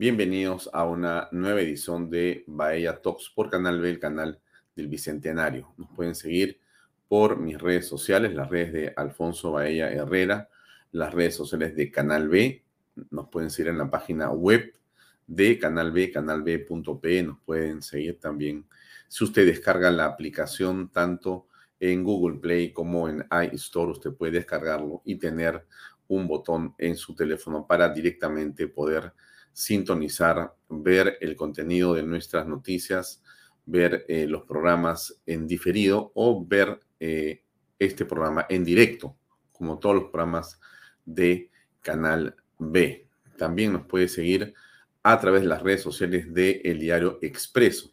Bienvenidos a una nueva edición de Bahía Talks por Canal B, el canal del Bicentenario. Nos pueden seguir por mis redes sociales, las redes de Alfonso Bahía Herrera, las redes sociales de Canal B. Nos pueden seguir en la página web de Canal B, canalb.p. Nos pueden seguir también si usted descarga la aplicación tanto en Google Play como en iStore. Usted puede descargarlo y tener un botón en su teléfono para directamente poder sintonizar, ver el contenido de nuestras noticias, ver eh, los programas en diferido o ver eh, este programa en directo, como todos los programas de Canal B. También nos puede seguir a través de las redes sociales de El Diario Expreso.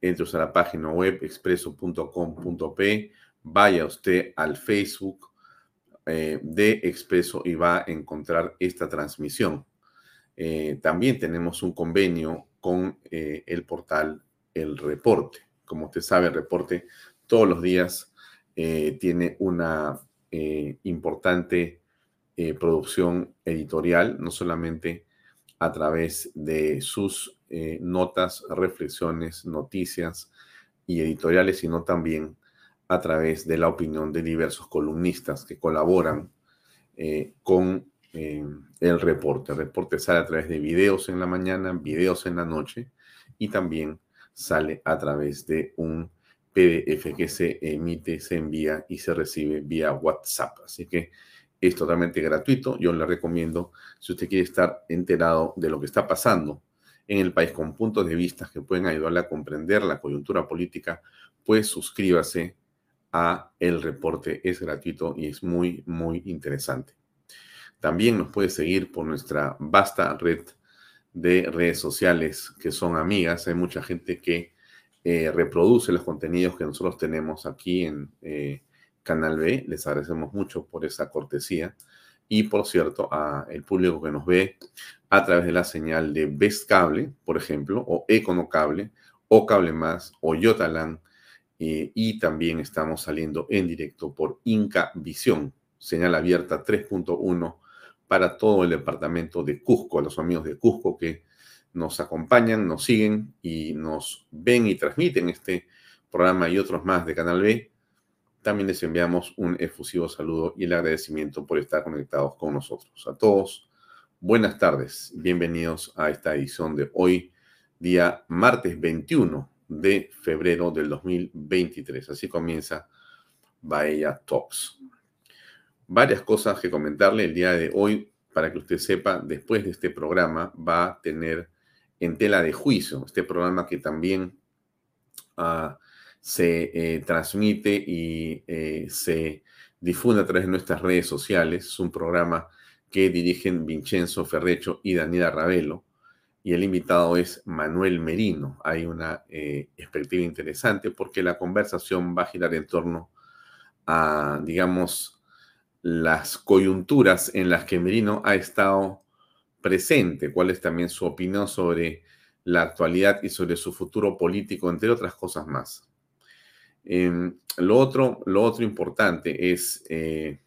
Entre a la página web expreso.com.p, vaya usted al Facebook eh, de Expreso y va a encontrar esta transmisión. Eh, también tenemos un convenio con eh, el portal El Reporte. Como usted sabe, el reporte todos los días eh, tiene una importante producción editorial, no solamente a través de sus notas, reflexiones, noticias y editoriales, sino también a través de la opinión de diversos columnistas que colaboran con el reporte. El reporte sale a través de videos en la mañana, videos en la noche y también sale a través de un PDF que se emite, se envía y se recibe vía WhatsApp. Así que es totalmente gratuito. Yo le recomiendo, si usted quiere estar enterado de lo que está pasando en el país con puntos de vista que pueden ayudarle a comprender la coyuntura política, pues suscríbase a el reporte. Es gratuito y es muy, muy interesante. También nos puede seguir por nuestra vasta red de redes sociales que son amigas. Hay mucha gente que eh, reproduce los contenidos que nosotros tenemos aquí en eh, Canal B. Les agradecemos mucho por esa cortesía. Y por cierto, a el público que nos ve a través de la señal de Best Cable, por ejemplo, o Econocable, o Cable Más, o Yotalan. Eh, y también estamos saliendo en directo por Inca Visión, señal abierta 3.1 para todo el departamento de Cusco, a los amigos de Cusco que nos acompañan, nos siguen y nos ven y transmiten este programa y otros más de Canal B. También les enviamos un efusivo saludo y el agradecimiento por estar conectados con nosotros. A todos, buenas tardes. Bienvenidos a esta edición de hoy, día martes 21 de febrero del 2023. Así comienza Bahía Talks varias cosas que comentarle el día de hoy para que usted sepa, después de este programa va a tener en tela de juicio, este programa que también ah, se eh, transmite y eh, se difunde a través de nuestras redes sociales. Es un programa que dirigen Vincenzo Ferrecho y Daniela Ravelo. Y el invitado es Manuel Merino. Hay una eh, perspectiva interesante porque la conversación va a girar en torno a, digamos, las coyunturas en las que Merino ha estado presente, cuál es también su opinión sobre la actualidad y sobre su futuro político, entre otras cosas más. Em, lo, otro, lo otro importante es eh,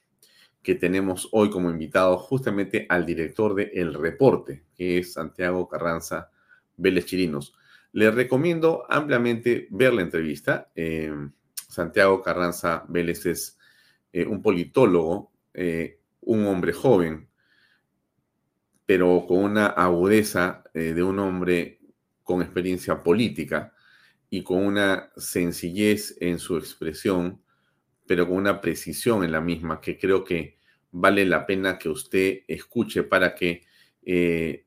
que tenemos hoy como invitado justamente al director de El Reporte, que es Santiago Carranza Vélez Chirinos. Les recomiendo ampliamente ver la entrevista. Em, Santiago Carranza Vélez es eh, un politólogo, eh, un hombre joven, pero con una agudeza de un hombre con experiencia política y con una sencillez en su expresión, pero con una precisión en la misma, que creo que vale la pena que usted escuche para que eh,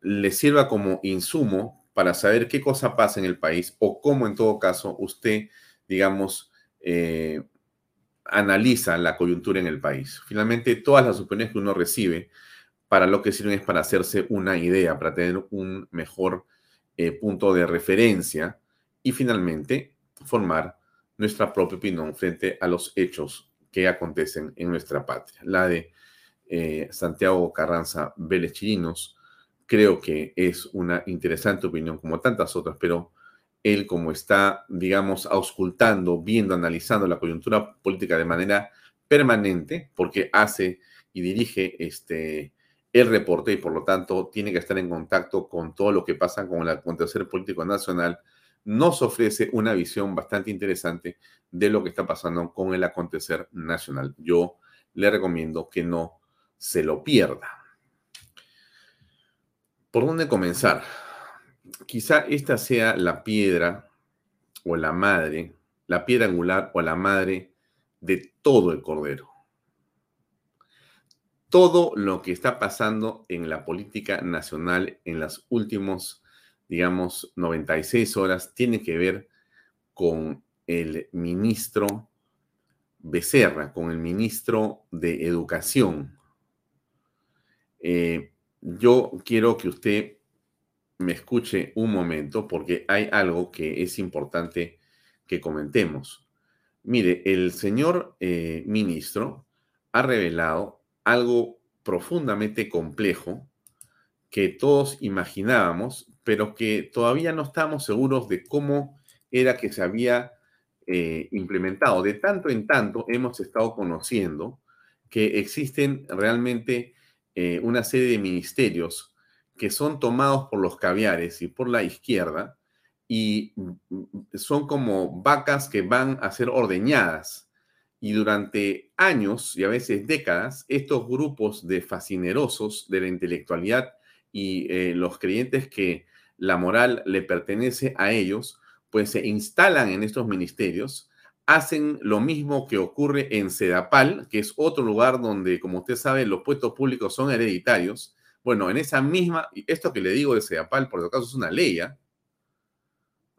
le sirva como insumo para saber qué cosa pasa en el país o cómo en todo caso usted, digamos, eh, analiza la coyuntura en el país. Finalmente, todas las opiniones que uno recibe, para lo que sirven es para hacerse una idea, para tener un mejor eh, punto de referencia y finalmente formar nuestra propia opinión frente a los hechos que acontecen en nuestra patria. La de eh, Santiago Carranza Vélez Chirinos creo que es una interesante opinión como tantas otras, pero él como está, digamos, auscultando, viendo, analizando la coyuntura política de manera permanente, porque hace y dirige este, el reporte y por lo tanto tiene que estar en contacto con todo lo que pasa con el acontecer político nacional, nos ofrece una visión bastante interesante de lo que está pasando con el acontecer nacional. Yo le recomiendo que no se lo pierda. ¿Por dónde comenzar? Quizá esta sea la piedra o la madre, la piedra angular o la madre de todo el cordero todo lo que está pasando en la política nacional en las últimos, digamos, 96 horas tiene que ver con el ministro Becerra, con el ministro de Educación. Eh, yo quiero que usted me escuche un momento porque hay algo que es importante que comentemos. Mire, el señor eh, ministro ha revelado algo profundamente complejo que todos imaginábamos, pero que todavía no estamos seguros de cómo era que se había eh, implementado. De tanto en tanto hemos estado conociendo que existen realmente eh, una serie de ministerios que son tomados por los caviares y por la izquierda y mm, mm, son como vacas que van a ser ordeñadas y durante años y a veces décadas, estos grupos de fascinerosos de la intelectualidad y eh, los creyentes que la moral le pertenece a ellos, pues se instalan en estos ministerios, hacen lo mismo que ocurre en Sedapal, que es otro lugar donde, como usted sabe, los puestos públicos son hereditarios. Bueno, en esa misma, esto que le digo de Sedapal, por lo caso es una ley, ¿ah?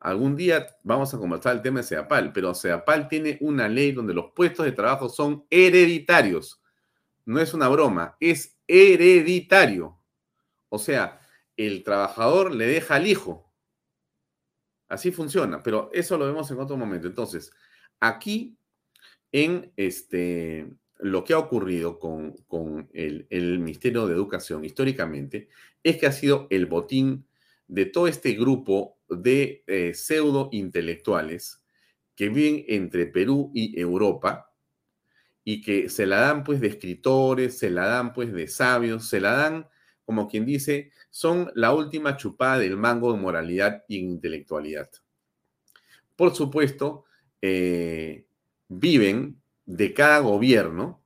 Algún día vamos a conversar el tema de SEAPAL, pero SEAPAL tiene una ley donde los puestos de trabajo son hereditarios. No es una broma, es hereditario. O sea, el trabajador le deja al hijo. Así funciona, pero eso lo vemos en otro momento. Entonces, aquí en este, lo que ha ocurrido con, el, Ministerio de Educación históricamente es que ha sido el botín de todo este grupo de eh, pseudo intelectuales que viven entre Perú y Europa y que se la dan pues de escritores, se la dan pues de sabios, se la dan como quien dice, son la última chupada del mango de moralidad y intelectualidad. Por supuesto, eh, viven de cada gobierno,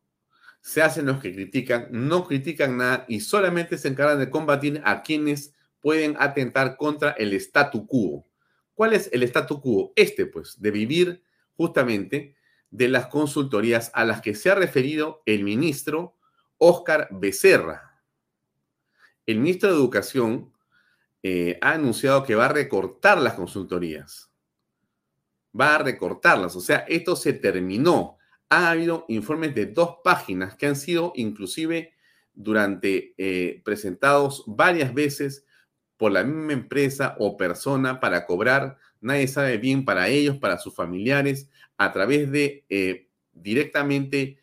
se hacen los que critican, no critican nada y solamente se encargan de combatir a quienes pueden atentar contra el statu quo. ¿Cuál es el statu quo? Este, pues, de vivir justamente de las consultorías a las que se ha referido el ministro Óscar Becerra. El ministro de Educación eh, ha anunciado que va a recortar las consultorías. Va a recortarlas. O sea, esto se terminó. Ha habido informes de dos páginas que han sido inclusive durante eh, presentados varias veces por la misma empresa o persona para cobrar, nadie sabe bien, para ellos, para sus familiares, a través de eh, directamente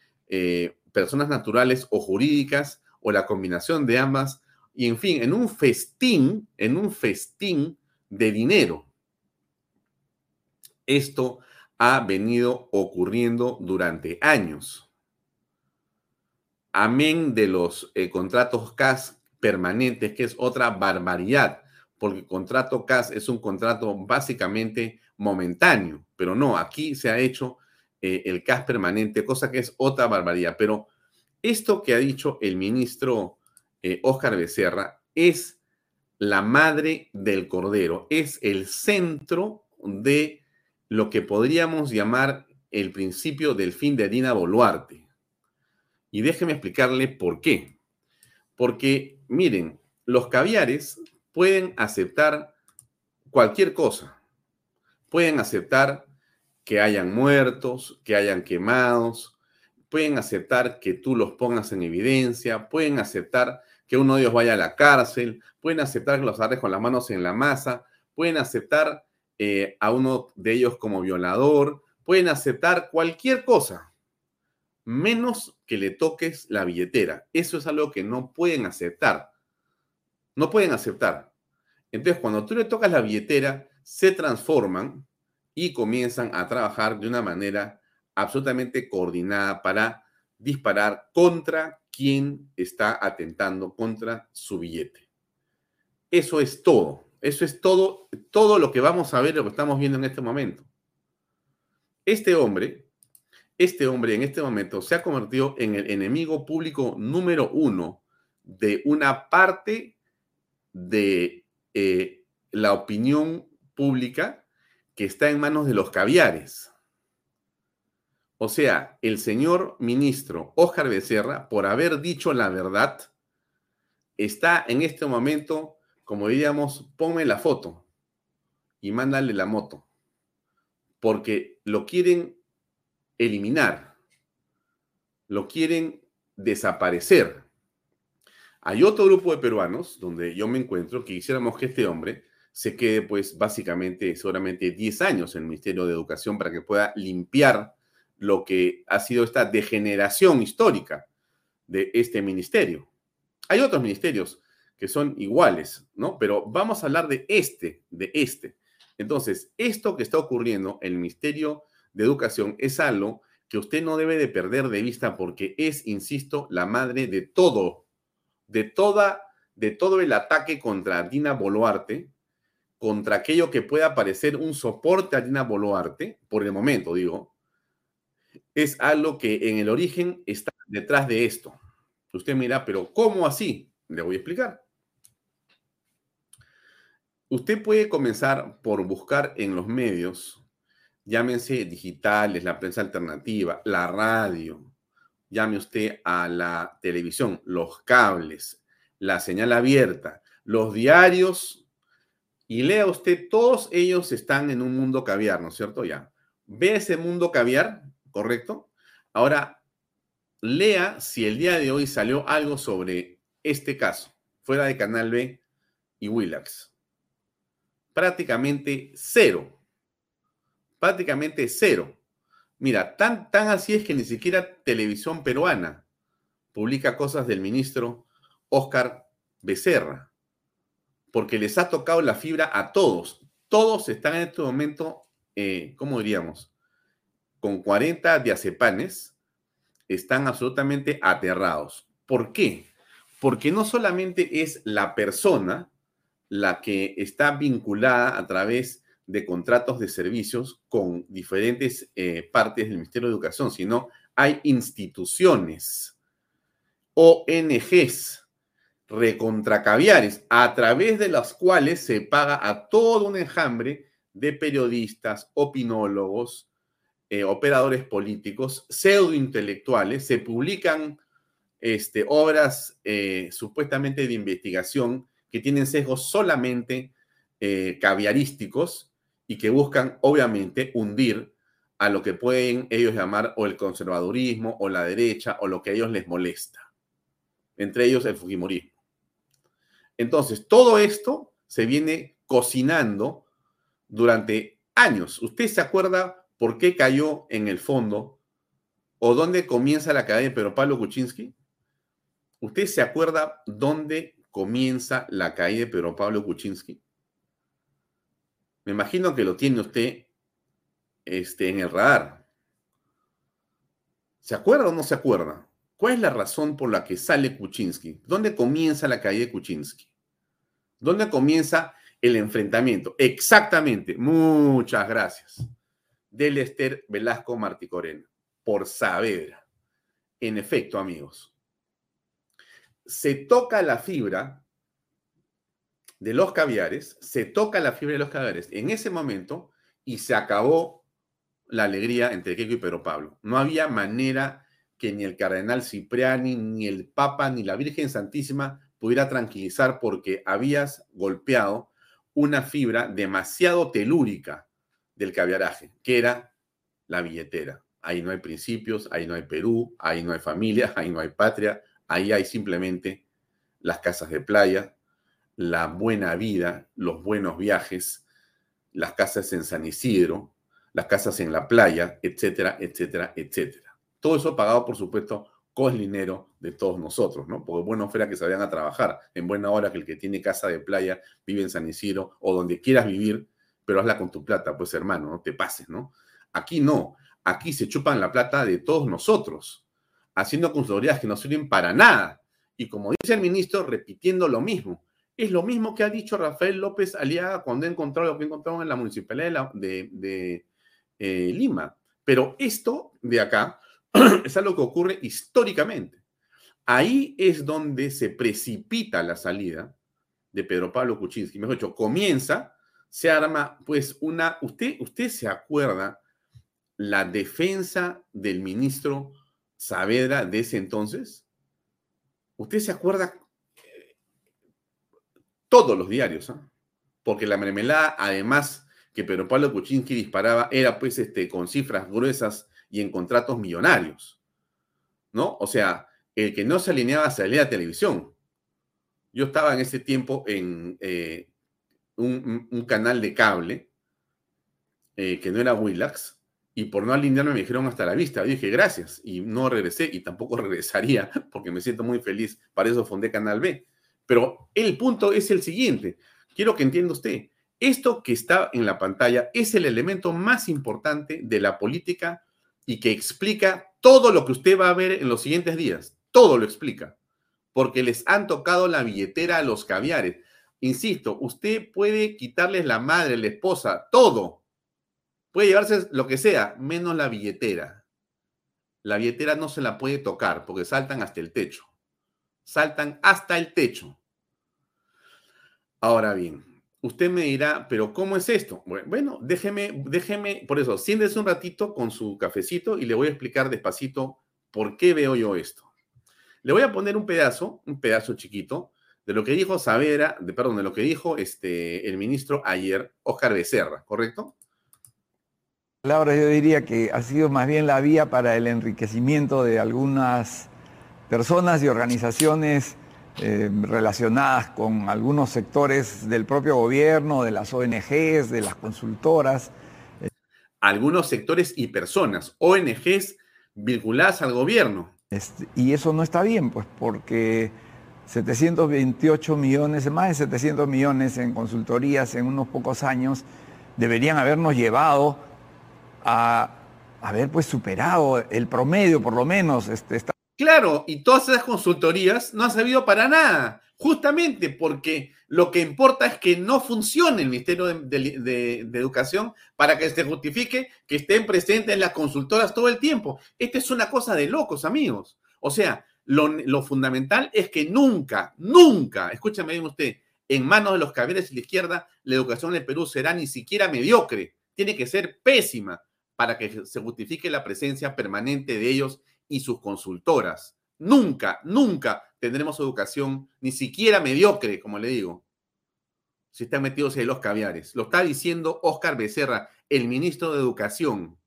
personas naturales o jurídicas o la combinación de ambas y en fin, en un festín, en un festín de dinero. Esto ha venido ocurriendo durante años. Amén de los eh, contratos CAS permanentes, que es otra barbaridad, porque el contrato CAS es un contrato básicamente momentáneo, pero no, aquí se ha hecho eh, el CAS permanente, cosa que es otra barbaridad. Pero esto que ha dicho el ministro Oscar eh, Becerra, es la madre del cordero, es el centro de lo que podríamos llamar el principio del fin de Dina Boluarte. Y déjeme explicarle por qué. Porque, miren, los caviares pueden aceptar cualquier cosa. Pueden aceptar que hayan muertos, que hayan quemados, pueden aceptar que tú los pongas en evidencia, pueden aceptar que uno de ellos vaya a la cárcel, pueden aceptar que los agarres con las manos en la masa, pueden aceptar eh, a uno de ellos como violador, pueden aceptar cualquier cosa, menos que le toques la billetera. Eso es algo que no pueden aceptar. No pueden aceptar. Entonces, cuando tú le tocas la billetera, se transforman y comienzan a trabajar de una manera absolutamente coordinada para disparar contra quien está atentando contra su billete. Eso es todo. Eso es todo, todo lo que vamos a ver, lo que estamos viendo en este momento. Este hombre, este hombre en este momento se ha convertido en el enemigo público número uno de una parte de eh, la opinión pública que está en manos de los caviares. O sea, el señor ministro Óscar Becerra, por haber dicho la verdad, está en este momento, como diríamos, ponme la foto y mándale la moto, porque lo quieren eliminar, lo quieren desaparecer. Hay otro grupo de peruanos donde yo me encuentro que quisiéramos que este hombre se quede pues básicamente seguramente 10 años en el Ministerio de Educación para que pueda limpiar lo que ha sido esta degeneración histórica de este ministerio. Hay otros ministerios que son iguales, ¿no? Pero vamos a hablar de este, de este. Entonces, esto que está ocurriendo en el Ministerio de Educación es algo que usted no debe de perder de vista porque es, insisto, la madre de todo, de toda, de todo el ataque contra Dina Boluarte, contra aquello que pueda parecer un soporte a Dina Boluarte, por el momento digo, es algo que en el origen está detrás de esto. Usted mira, pero ¿cómo así? Le voy a explicar. Usted puede comenzar por buscar en los medios, llámense digitales, la prensa alternativa, la radio, llame usted a la televisión, los cables, la señal abierta, los diarios, y lea usted, todos ellos están en un mundo caviar, ¿no es cierto? Ya. Ve ese mundo caviar ¿correcto? Ahora, lea si el día de hoy salió algo sobre este caso, fuera de Canal B y Willax. Prácticamente cero. Prácticamente cero. Mira, tan, tan así es que ni siquiera televisión peruana publica cosas del ministro Oscar Becerra, porque les ha tocado la fibra a todos. Todos están en este momento, eh, ¿cómo diríamos? con 40 diazepanes están absolutamente aterrados. ¿Por qué? Porque no solamente es la persona la que está vinculada a través de contratos de servicios con diferentes eh, partes del Ministerio de Educación, sino hay instituciones, ONGs, recontracaviares, a través de las cuales se paga a todo un enjambre de periodistas, opinólogos, eh, operadores políticos, pseudointelectuales, se publican este, obras eh, supuestamente de investigación que tienen sesgos solamente eh, caviarísticos y que buscan, obviamente, hundir a lo que pueden ellos llamar o el conservadurismo o la derecha o lo que a ellos les molesta. Entre ellos el Fujimorismo. Entonces, todo esto se viene cocinando durante años. ¿Usted se acuerda por qué cayó en el fondo o dónde comienza la caída de Pedro Pablo Kuczynski? ¿Usted se acuerda dónde comienza la caída de Pedro Pablo Kuczynski? Me imagino que lo tiene usted este, en el radar. ¿Se acuerda o no se acuerda? ¿Cuál es la razón por la que sale Kuczynski? ¿Dónde comienza la caída de Kuczynski? ¿Dónde comienza el enfrentamiento? Exactamente. Muchas gracias. Del Esther Velasco Marticorena, por Saavedra. En efecto, amigos, se toca la fibra de los caviares, se toca la fibra de los caviares en ese momento y se acabó la alegría entre Keiko y Pedro Pablo. No había manera que ni el cardenal Cipriani, ni el Papa, ni la Virgen Santísima pudiera tranquilizar porque habías golpeado una fibra demasiado telúrica del caviaraje, que era la billetera. Ahí no hay principios, ahí no hay Perú, ahí no hay familia, ahí no hay patria, ahí hay simplemente las casas de playa, la buena vida, los buenos viajes, las casas en San Isidro, las casas en la playa, etcétera, etcétera, etcétera. Todo eso pagado, por supuesto, con el dinero de todos nosotros, ¿no? Porque bueno fuera que se vayan a trabajar en buena hora que el que tiene casa de playa vive en San Isidro o donde quieras vivir, pero hazla con tu plata, pues hermano, no te pases, ¿no? Aquí no, aquí se chupan la plata de todos nosotros, haciendo consultorías que no sirven para nada. Y como dice el ministro, repitiendo lo mismo. Es lo mismo que ha dicho Rafael López Aliaga cuando ha encontrado lo que encontrado en la municipalidad de, de eh, Lima. Pero esto de acá es algo que ocurre históricamente. Ahí es donde se precipita la salida de Pedro Pablo Kuczynski. Mejor dicho, comienza, se arma pues una... ¿Usted, usted se acuerda la defensa del ministro Saavedra de ese entonces? ¿Usted se acuerda todos los diarios? ¿ah? Porque la mermelada, además que Pedro Pablo Kuczynski disparaba, era pues este, con cifras gruesas y en contratos millonarios, ¿no? O sea, el que no se alineaba salía a televisión. Yo estaba en ese tiempo en eh, un, canal de cable eh, que no era Willax, y por no alinearme me dijeron hasta la vista. Yo dije gracias y no regresé y tampoco regresaría porque me siento muy feliz. Para eso fundé Canal B. Pero el punto es el siguiente. Quiero que entienda usted. Esto que está en la pantalla es el elemento más importante de la política y que explica todo lo que usted va a ver en los siguientes días. Todo lo explica. Porque les han tocado la billetera a los caviares. Insisto, usted puede quitarles la madre, la esposa, todo. Puede llevarse lo que sea, menos la billetera. La billetera no se la puede tocar porque saltan hasta el techo. Saltan hasta el techo. Ahora bien, Usted me dirá, pero ¿cómo es esto? Bueno, déjeme, déjeme, por eso, siéntese un ratito con su cafecito y le voy a explicar despacito por qué veo yo esto. Le voy a poner un pedazo, un pedazo chiquito, de lo que dijo Savera, de, perdón, de lo que dijo este, el ministro ayer, Oscar Becerra, ¿correcto? Laura, yo diría que ha sido más bien la vía para el enriquecimiento de algunas personas y organizaciones eh, relacionadas con algunos sectores del propio gobierno, de las ONGs, de las consultoras. Algunos sectores y personas, ONGs vinculadas al gobierno. Este, y eso no está bien, pues porque 728 millones, más de 700 millones en consultorías en unos pocos años deberían habernos llevado a haber pues superado el promedio por lo menos. Este, Claro, y todas esas consultorías no han servido para nada, justamente porque lo que importa es que no funcione el Ministerio de, Educación para que se justifique que estén presentes las consultoras todo el tiempo. Esta es una cosa de locos, amigos. O sea, lo, fundamental es que nunca, nunca, escúchame bien usted, en manos de los caballeros y la izquierda, la educación en el Perú será ni siquiera mediocre, tiene que ser pésima para que se justifique la presencia permanente de ellos y sus consultoras. Nunca, nunca tendremos educación, ni siquiera mediocre, como le digo. si están metidos en los caviares. Lo está diciendo Oscar Becerra, el ministro de Educación,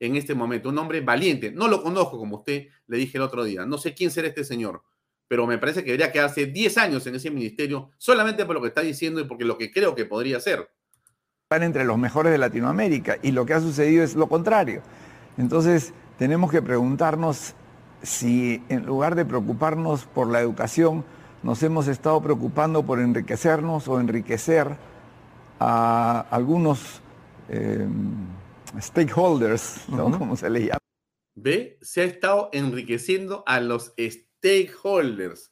en este momento. Un hombre valiente. No lo conozco, como usted le dije el otro día. No sé quién será este señor, pero me parece que debería quedarse 10 años en ese ministerio solamente por lo que está diciendo y porque lo que creo que podría ser. Están entre los mejores de Latinoamérica y lo que ha sucedido es lo contrario. Entonces, tenemos que preguntarnos si en lugar de preocuparnos por la educación, nos hemos estado preocupando por enriquecernos o enriquecer a algunos em, stakeholders, ¿no? Como se le llama. ¿Ve? Se ha estado enriqueciendo a los stakeholders.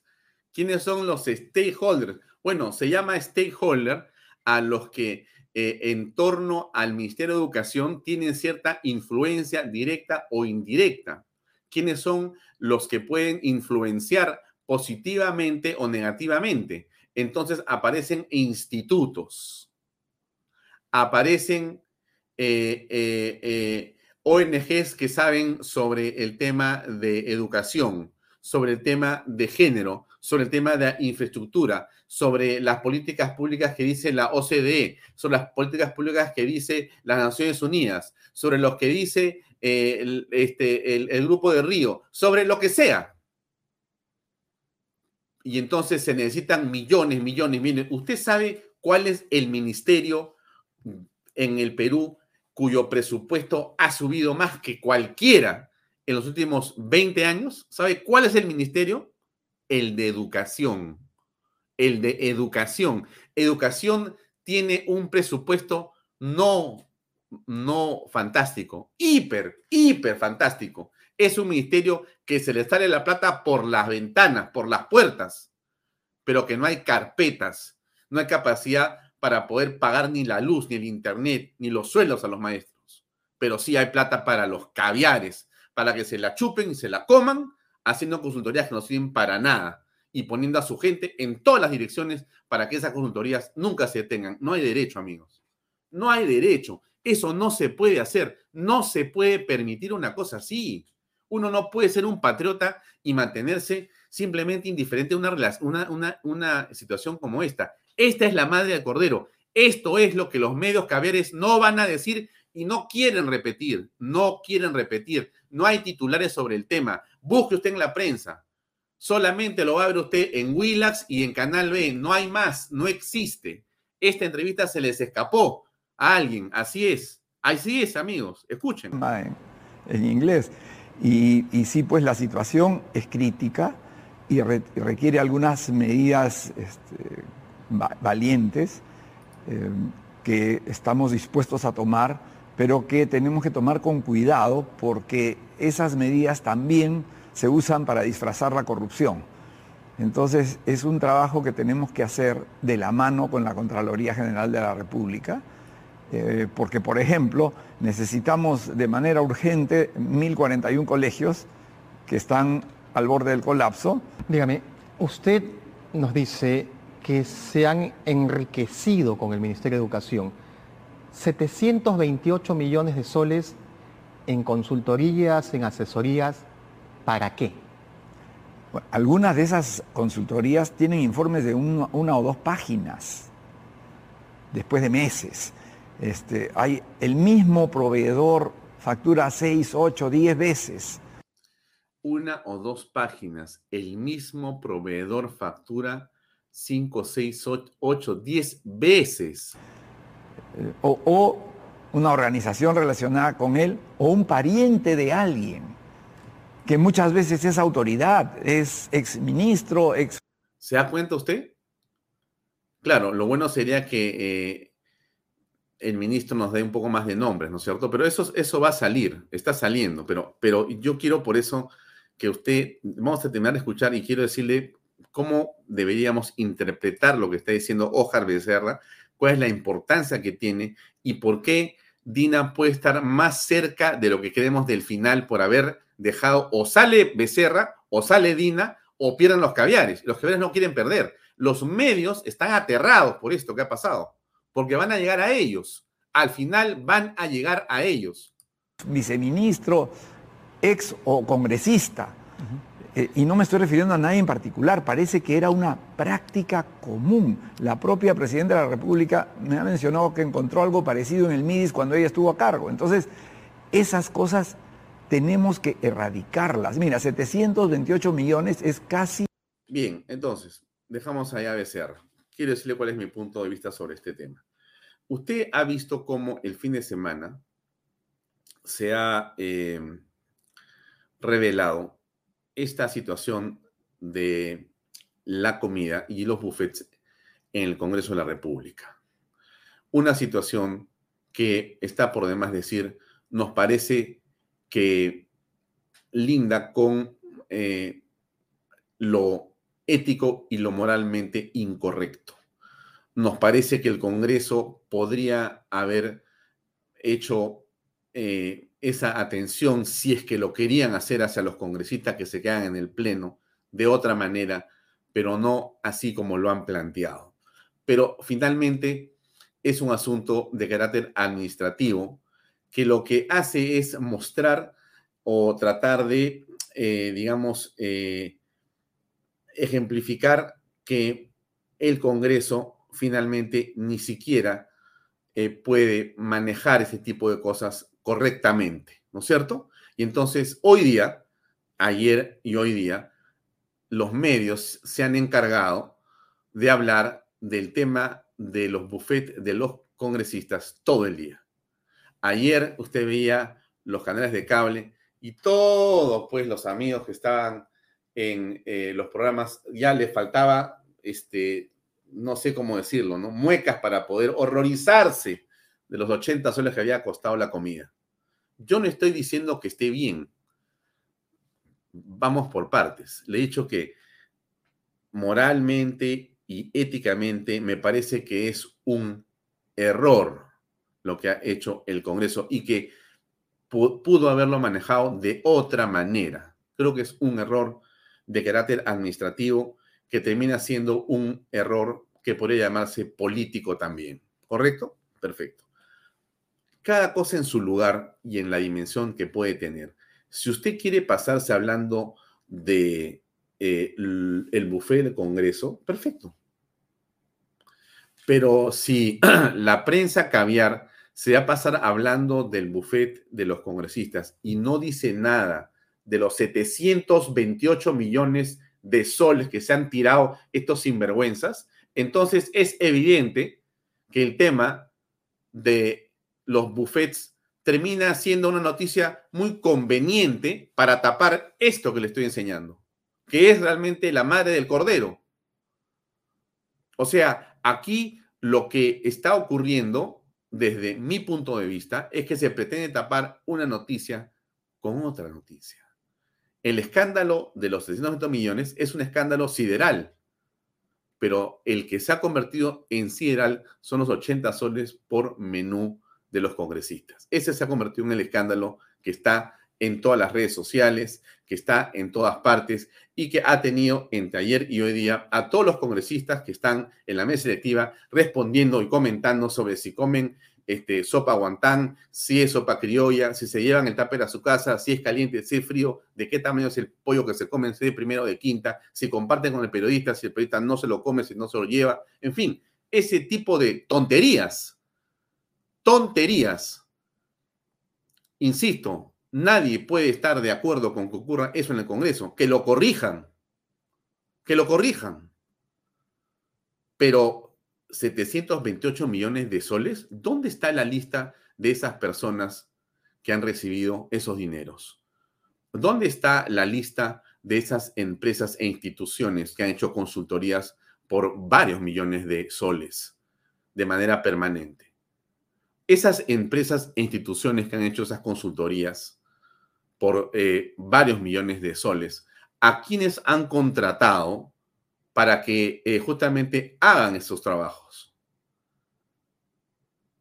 ¿Quiénes son los stakeholders? Bueno, se llama stakeholder a los que eh, en torno al Ministerio de Educación tienen cierta influencia directa o indirecta. ¿Quiénes son los que pueden influenciar positivamente o negativamente. Entonces aparecen institutos, aparecen eh, eh, ONGs que saben sobre el tema de educación, sobre el tema de género, sobre el tema de infraestructura, sobre las políticas públicas que dice la OCDE, sobre las políticas públicas que dice las Naciones Unidas, sobre lo que dice este, el Grupo de Río, sobre lo que sea y entonces se necesitan millones, millones, millones. ¿Usted sabe cuál es el ministerio en el Perú cuyo presupuesto ha subido más que cualquiera en los últimos 20 años? ¿Sabe cuál es el ministerio? El de educación. El de educación. Educación tiene un presupuesto no, no fantástico, hiper, hiper fantástico es un ministerio que se le sale la plata por las ventanas, por las puertas, pero que no hay carpetas, no hay capacidad para poder pagar ni la luz, ni el internet, ni los sueldos a los maestros. Pero sí hay plata para los caviares, para que se la chupen y se la coman, haciendo consultorías que no sirven para nada y poniendo a su gente en todas las direcciones para que esas consultorías nunca se detengan. No hay derecho, amigos. No hay derecho. Eso no se puede hacer. No se puede permitir una cosa así. Uno no puede ser un patriota y mantenerse simplemente indiferente a una, una, una, situación como esta. Esta es la madre del cordero. Esto es lo que los medios caviares no van a decir y no quieren repetir. No quieren repetir. No hay titulares sobre el tema. Busque usted en la prensa. Solamente lo va a ver usted en Willax y en Canal B. No hay más. No existe. Esta entrevista se les escapó a alguien. Así es. Así es, amigos. Escuchen. En inglés. Y, sí, pues la situación es crítica y, requiere algunas medidas este, valientes eh, que estamos dispuestos a tomar, pero que tenemos que tomar con cuidado porque esas medidas también se usan para disfrazar la corrupción. Entonces es un trabajo que tenemos que hacer de la mano con la Contraloría General de la República eh, porque, por ejemplo, necesitamos de manera urgente 1.041 colegios que están al borde del colapso. Dígame, usted nos dice que se han enriquecido con el Ministerio de Educación 728 millones de soles en consultorías, en asesorías, ¿para qué? algunas de esas consultorías tienen informes de una o dos páginas después de meses. Este, hay el mismo proveedor factura 6, 8, 10 veces. Una o dos páginas, el mismo proveedor factura 5, 6, 8, 10 veces. Eh, o, una organización relacionada con él o un pariente de alguien, que muchas veces es autoridad, es exministro, ex... ¿Se da cuenta usted? Claro, lo bueno sería que eh, el ministro nos dé un poco más de nombres, ¿no es cierto? Pero eso, eso va a salir, está saliendo, pero, pero yo quiero por eso que usted, vamos a terminar de escuchar y quiero decirle cómo deberíamos interpretar lo que está diciendo Ojar Becerra, cuál es la importancia que tiene y por qué Dina puede estar más cerca de lo que creemos del final por haber dejado o sale Becerra o sale Dina o pierden los caviares. Los caviares no quieren perder. Los medios están aterrados por esto que ha pasado porque van a llegar a ellos. Al final van a llegar a ellos. Viceministro, ex o congresista. Eh, y no me estoy refiriendo a nadie en particular, parece que era una práctica común. La propia Presidenta de la República me ha mencionado que encontró algo parecido en el MIDIS cuando ella estuvo a cargo. Entonces, esas cosas tenemos que erradicarlas. Mira, 728 millones es casi... Bien, entonces, dejamos allá BCR. Quiero decirle cuál es mi punto de vista sobre este tema. Usted ha visto cómo el fin de semana se ha eh, revelado esta situación de la comida y los buffets en el Congreso de la República. Una situación que está por demás decir, nos parece que linda con eh, lo ético y lo moralmente incorrecto. Nos parece que el Congreso podría haber hecho eh, esa atención, si es que lo querían hacer hacia los congresistas que se quedan en el Pleno, de otra manera, pero no así como lo han planteado. Pero finalmente es un asunto de carácter administrativo que lo que hace es mostrar o tratar de, eh, digamos, eh, ejemplificar que el Congreso finalmente ni siquiera puede manejar ese tipo de cosas correctamente, ¿no es cierto? Y entonces hoy día, ayer y hoy día, los medios se han encargado de hablar del tema de los buffets de los congresistas todo el día. Ayer usted veía los canales de cable y todos, pues, los amigos que estaban en eh, los programas, ya les faltaba, este, no sé cómo decirlo, ¿no? Muecas para poder horrorizarse de los 80 soles que había costado la comida. Yo no estoy diciendo que esté bien. Vamos por partes. Le he dicho que moralmente y éticamente me parece que es un error lo que ha hecho el Congreso y que pudo haberlo manejado de otra manera. Creo que es un error de carácter administrativo que termina siendo un error que podría llamarse político también. ¿Correcto? Perfecto cada cosa en su lugar y en la dimensión que puede tener. Si usted quiere pasarse hablando de eh, el buffet del Congreso, perfecto. Pero si la prensa caviar se va a pasar hablando del buffet de los congresistas y no dice nada de los 728 millones de soles que se han tirado estos sinvergüenzas, entonces es evidente que el tema de los buffets termina siendo una noticia muy conveniente para tapar esto que le estoy enseñando, que es realmente la madre del cordero. O sea, aquí lo que está ocurriendo desde mi punto de vista es que se pretende tapar una noticia con otra noticia. El escándalo de los 690 millones es un escándalo sideral, pero el que se ha convertido en sideral son los 80 soles por menú de los congresistas. Ese se ha convertido en el escándalo que está en todas las redes sociales, que está en todas partes y que ha tenido entre ayer y hoy día a todos los congresistas que están en la mesa directiva respondiendo y comentando sobre si comen este, sopa guantán, si es sopa criolla, si se llevan el tupper a su casa, si es caliente, si es frío, de qué tamaño es el pollo que se come, si de primero o de quinta, si comparten con el periodista, si el periodista no se lo come, si no se lo lleva, en fin, ese tipo de tonterías tonterías. Insisto, nadie puede estar de acuerdo con que ocurra eso en el Congreso. Que lo corrijan. Que lo corrijan. Pero 728 millones de soles, ¿dónde está la lista de esas personas que han recibido esos dineros? ¿Dónde está la lista de esas empresas e instituciones que han hecho consultorías por varios millones de soles de manera permanente? Esas empresas e instituciones que han hecho esas consultorías por eh, varios millones de soles, a quienes han contratado para que eh, justamente hagan esos trabajos.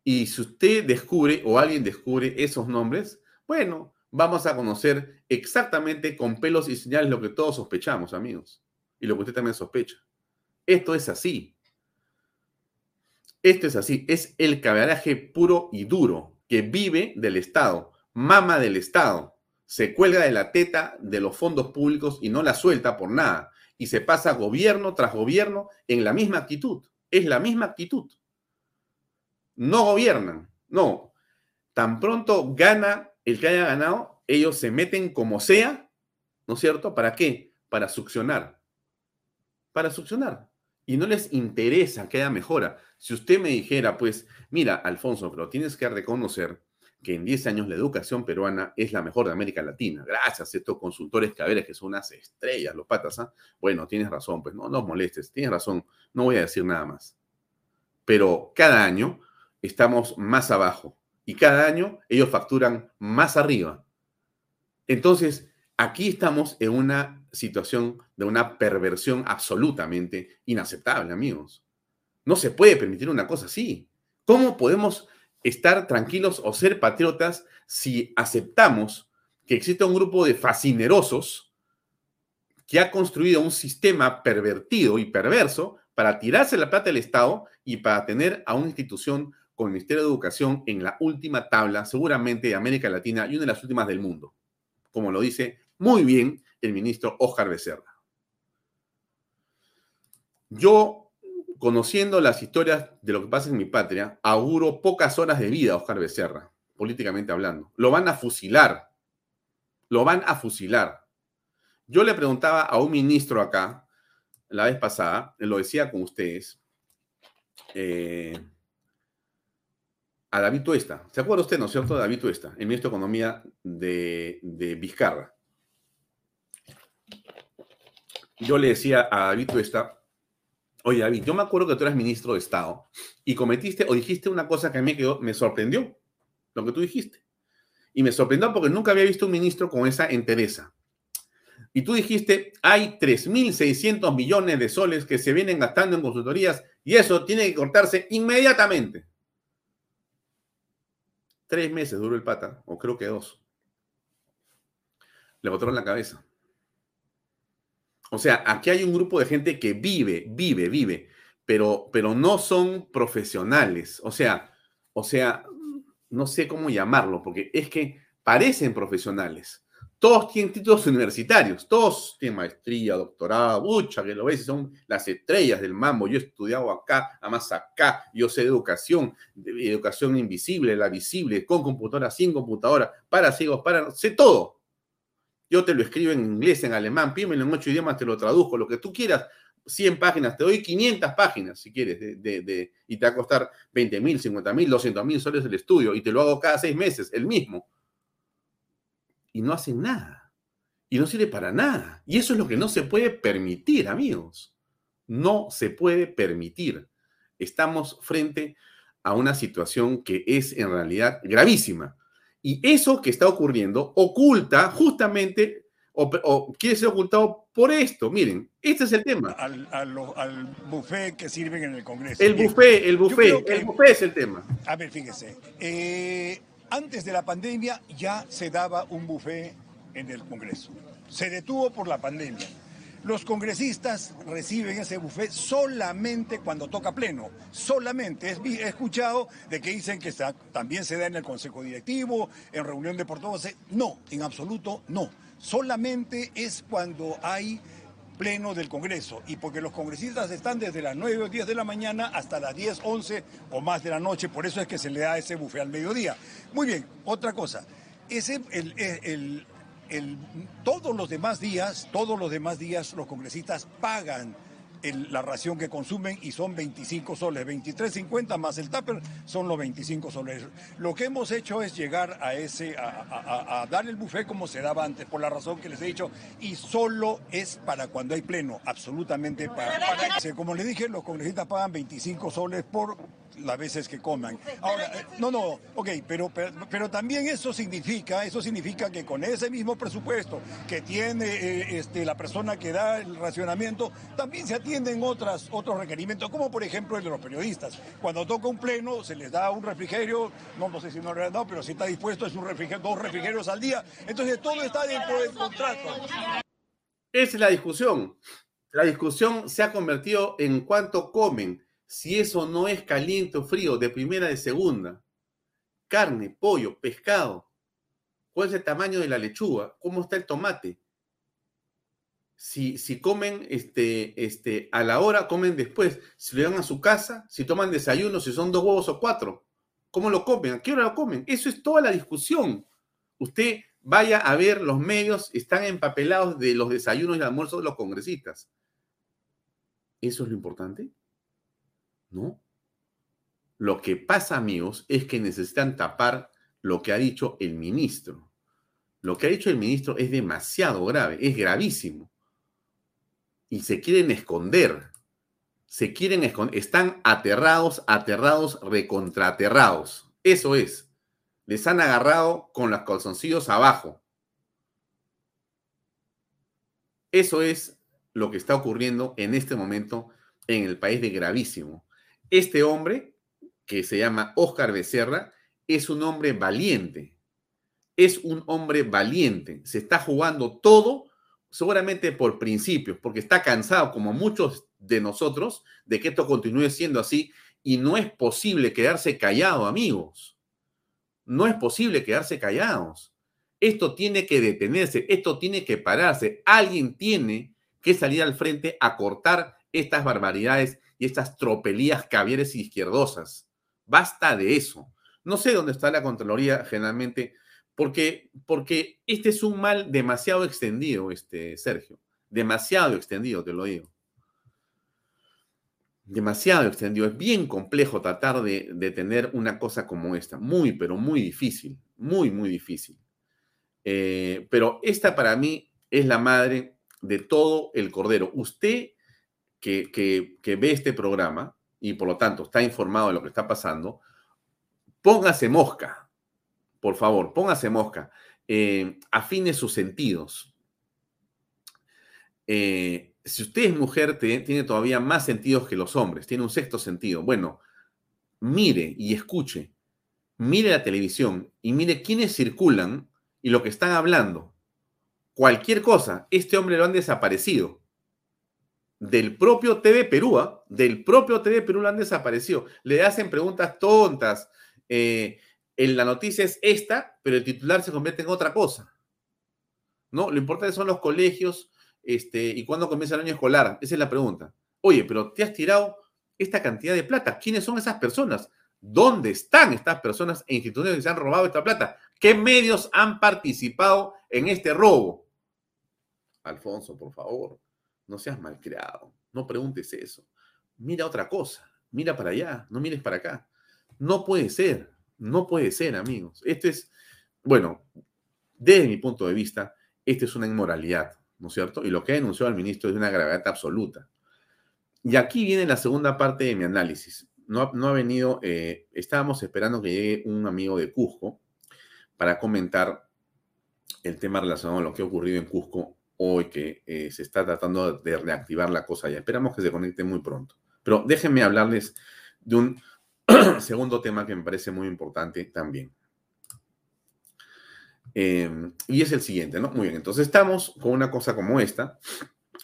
Y si usted descubre o alguien descubre esos nombres, bueno, vamos a conocer exactamente con pelos y señales lo que todos sospechamos, amigos, y lo que usted también sospecha. Esto es así. Esto es así, es el caballeraje puro y duro que vive del Estado, mama del Estado, se cuelga de la teta de los fondos públicos y no la suelta por nada. Y se pasa gobierno tras gobierno en la misma actitud. Es la misma actitud. No gobiernan, no. Tan pronto gana el que haya ganado, ellos se meten como sea, ¿no es cierto? ¿Para qué? Para succionar. Para succionar. Y no les interesa que haya mejora. Si usted me dijera, pues, mira, Alfonso, pero tienes que reconocer que en 10 años la educación peruana es la mejor de América Latina. Gracias a estos consultores caberes que son unas estrellas, los patas. ¿ah? Bueno, tienes razón, pues no nos molestes, tienes razón, no voy a decir nada más. Pero cada año estamos más abajo y cada año ellos facturan más arriba. Entonces, aquí estamos en una situación de una perversión absolutamente inaceptable, amigos. No se puede permitir una cosa así. ¿Cómo podemos estar tranquilos o ser patriotas si aceptamos que existe un grupo de fascinerosos que ha construido un sistema pervertido y perverso para tirarse la plata del Estado y para tener a una institución con el Ministerio de Educación en la última tabla, seguramente de América Latina y una de las últimas del mundo, como lo dice muy bien el ministro Oscar Becerra. Yo conociendo las historias de lo que pasa en mi patria, auguro pocas horas de vida a Oscar Becerra, políticamente hablando. Lo van a fusilar. Lo van a fusilar. Yo le preguntaba a un ministro acá, la vez pasada, lo decía con ustedes, eh, a David Tuesta. ¿Se acuerda usted, no es cierto, David Tuesta, el ministro de Economía de, de Vizcarra? Yo le decía a David Tuesta, Oye, David, yo me acuerdo que tú eras ministro de Estado y cometiste o dijiste una cosa que a mí me sorprendió, lo que tú dijiste. Y me sorprendió porque nunca había visto un ministro con esa entereza. Y tú dijiste, hay 3.600 millones de soles que se vienen gastando en consultorías y eso tiene que cortarse inmediatamente. Tres meses duró el pata, o creo que dos. Le botaron la cabeza. O sea, aquí hay un grupo de gente que vive, vive, vive, pero, pero no son profesionales. O sea, o sea, no sé cómo llamarlo, porque es que parecen profesionales. Todos tienen títulos universitarios, todos tienen maestría, doctorado, mucha que lo ves, son las estrellas del mambo. Yo he estudiado acá, además acá, yo sé de educación, de educación invisible, la visible, con computadora, sin computadora, para ciegos, para, sé todo. Yo te lo escribo en inglés, en alemán, pídemelo en ocho idiomas, te lo traduzco, lo que tú quieras. 100 páginas, te doy 500 páginas si quieres, de, y te va a costar 20 mil, 50 mil, 200 mil soles el estudio, y te lo hago cada seis meses, el mismo. Y no hacen nada. Y no sirve para nada. Y eso es lo que no se puede permitir, amigos. No se puede permitir. Estamos frente a una situación que es en realidad gravísma. Y eso que está ocurriendo oculta justamente o, quiere ser ocultado por esto. Miren, este es el tema. Al, al, buffet que sirven en el Congreso. El buffet, el buffet, el buffet es el tema. A ver, fíjese. Eh, antes de la pandemia ya se daba un buffet en el Congreso. Se detuvo por la pandemia. Los congresistas reciben ese buffet solamente cuando toca pleno, solamente. He escuchado de que dicen que también se da en el Consejo Directivo, en reunión de portavoces. No, en absoluto no. Solamente es cuando hay pleno del Congreso y porque los congresistas están desde las 9 o 10 de la mañana hasta las 10, 11 o más de la noche, por eso es que se le da ese buffet al mediodía. Muy bien, otra cosa. Ese, el, todos los demás días, todos los demás días los congresistas pagan la ración que consumen y son 25 soles, 23.50 más el tupper son los 25 soles. Lo que hemos hecho es llegar a ese, a, dar el buffet como se daba antes, por la razón que les he dicho, y solo es para cuando hay pleno, absolutamente para, para como les dije, los congresistas pagan 25 soles por las veces que coman. Ahora, eh, no, no, ok, pero, pero, también eso significa, eso significa que con ese mismo presupuesto que tiene eh, este, la persona que da el racionamiento, también se atienden otras, otros requerimientos, como por ejemplo el de los periodistas. Cuando toca un pleno, se les da un refrigerio, no, no sé si no le han dado, pero si está dispuesto es un refrigerio, dos refrigerios al día. Entonces todo está dentro del contrato. Esa es la discusión. La discusión se ha convertido en cuánto comen si eso no es caliente o frío, de primera, de segunda. Carne, pollo, pescado. cuál es el tamaño de la lechuga, cómo está el tomate. Si, si comen este, este, a la hora, comen después. Si lo llevan a su casa, si toman desayuno, si son dos huevos o cuatro. ¿Cómo lo comen? ¿A qué hora lo comen? Eso es toda la discusión. Usted vaya a ver los medios, están empapelados de los desayunos y almuerzos de los congresistas. ¿Eso es lo importante? ¿No? Lo que pasa, amigos, es que necesitan tapar lo que ha dicho el ministro. Lo que ha dicho el ministro es demasiado grave, es gravísimo. Y se quieren esconder. Se quieren esconder. Están aterrados, aterrados, recontraterrados. Eso es. Les han agarrado con los calzoncillos abajo. Eso es lo que está ocurriendo en este momento en el país de gravísimo. Este hombre, que se llama Oscar Becerra, es un hombre valiente. Es un hombre valiente. Se está jugando todo, seguramente por principios, porque está cansado, como muchos de nosotros, de que esto continúe siendo así. Y no es posible quedarse callado, amigos. No es posible quedarse callados. Esto tiene que detenerse, esto tiene que pararse. Alguien tiene que salir al frente a cortar estas barbaridades y estas tropelías cavieres y izquierdosas. Basta de eso. No sé dónde está la Contraloría generalmente, porque, porque este es un mal demasiado extendido, este, Sergio. Demasiado extendido, te lo digo. Demasiado extendido. Es bien complejo tratar de, de tener una cosa como esta. Muy, pero muy difícil. Muy, muy difícil. Eh, pero esta para mí es la madre de todo el cordero. Usted que, ve este programa y por lo tanto está informado de lo que está pasando, póngase mosca, por favor, póngase mosca, eh, afine sus sentidos. Eh, si usted es mujer, tiene todavía más sentidos que los hombres, tiene un sexto sentido. Bueno, mire y escuche, mire la televisión y mire quiénes circulan y lo que están hablando. Cualquier cosa, este hombre lo han desaparecido. Del propio TV Perú, del propio TV Perú lo han desaparecido. Le hacen preguntas tontas, eh, en la noticia es esta, pero el titular se convierte en otra cosa. ¿No? Lo importante son los colegios este, y cuándo comienza el año escolar. Esa es la pregunta. Oye, pero te has tirado esta cantidad de plata. ¿Quiénes son esas personas? ¿Dónde están estas personas e instituciones que se han robado esta plata? ¿Qué medios han participado en este robo? Alfonso, por favor, no seas malcriado. No preguntes eso. Mira otra cosa. Mira para allá. No mires para acá. No puede ser, no puede ser, amigos. Este es, bueno, desde mi punto de vista, esta es una inmoralidad, ¿no es cierto? Y lo que ha denunciado el ministro es una gravedad absoluta. Y aquí viene la segunda parte de mi análisis. No, no ha venido, eh, estábamos esperando que llegue un amigo de Cusco para comentar el tema relacionado a lo que ha ocurrido en Cusco hoy, que eh, se está tratando de reactivar la cosa ya. Esperamos que se conecte muy pronto. Pero déjenme hablarles de un Segundo tema que me parece muy importante también. Em, y es el siguiente, ¿no? Muy bien, entonces estamos con una cosa como esta.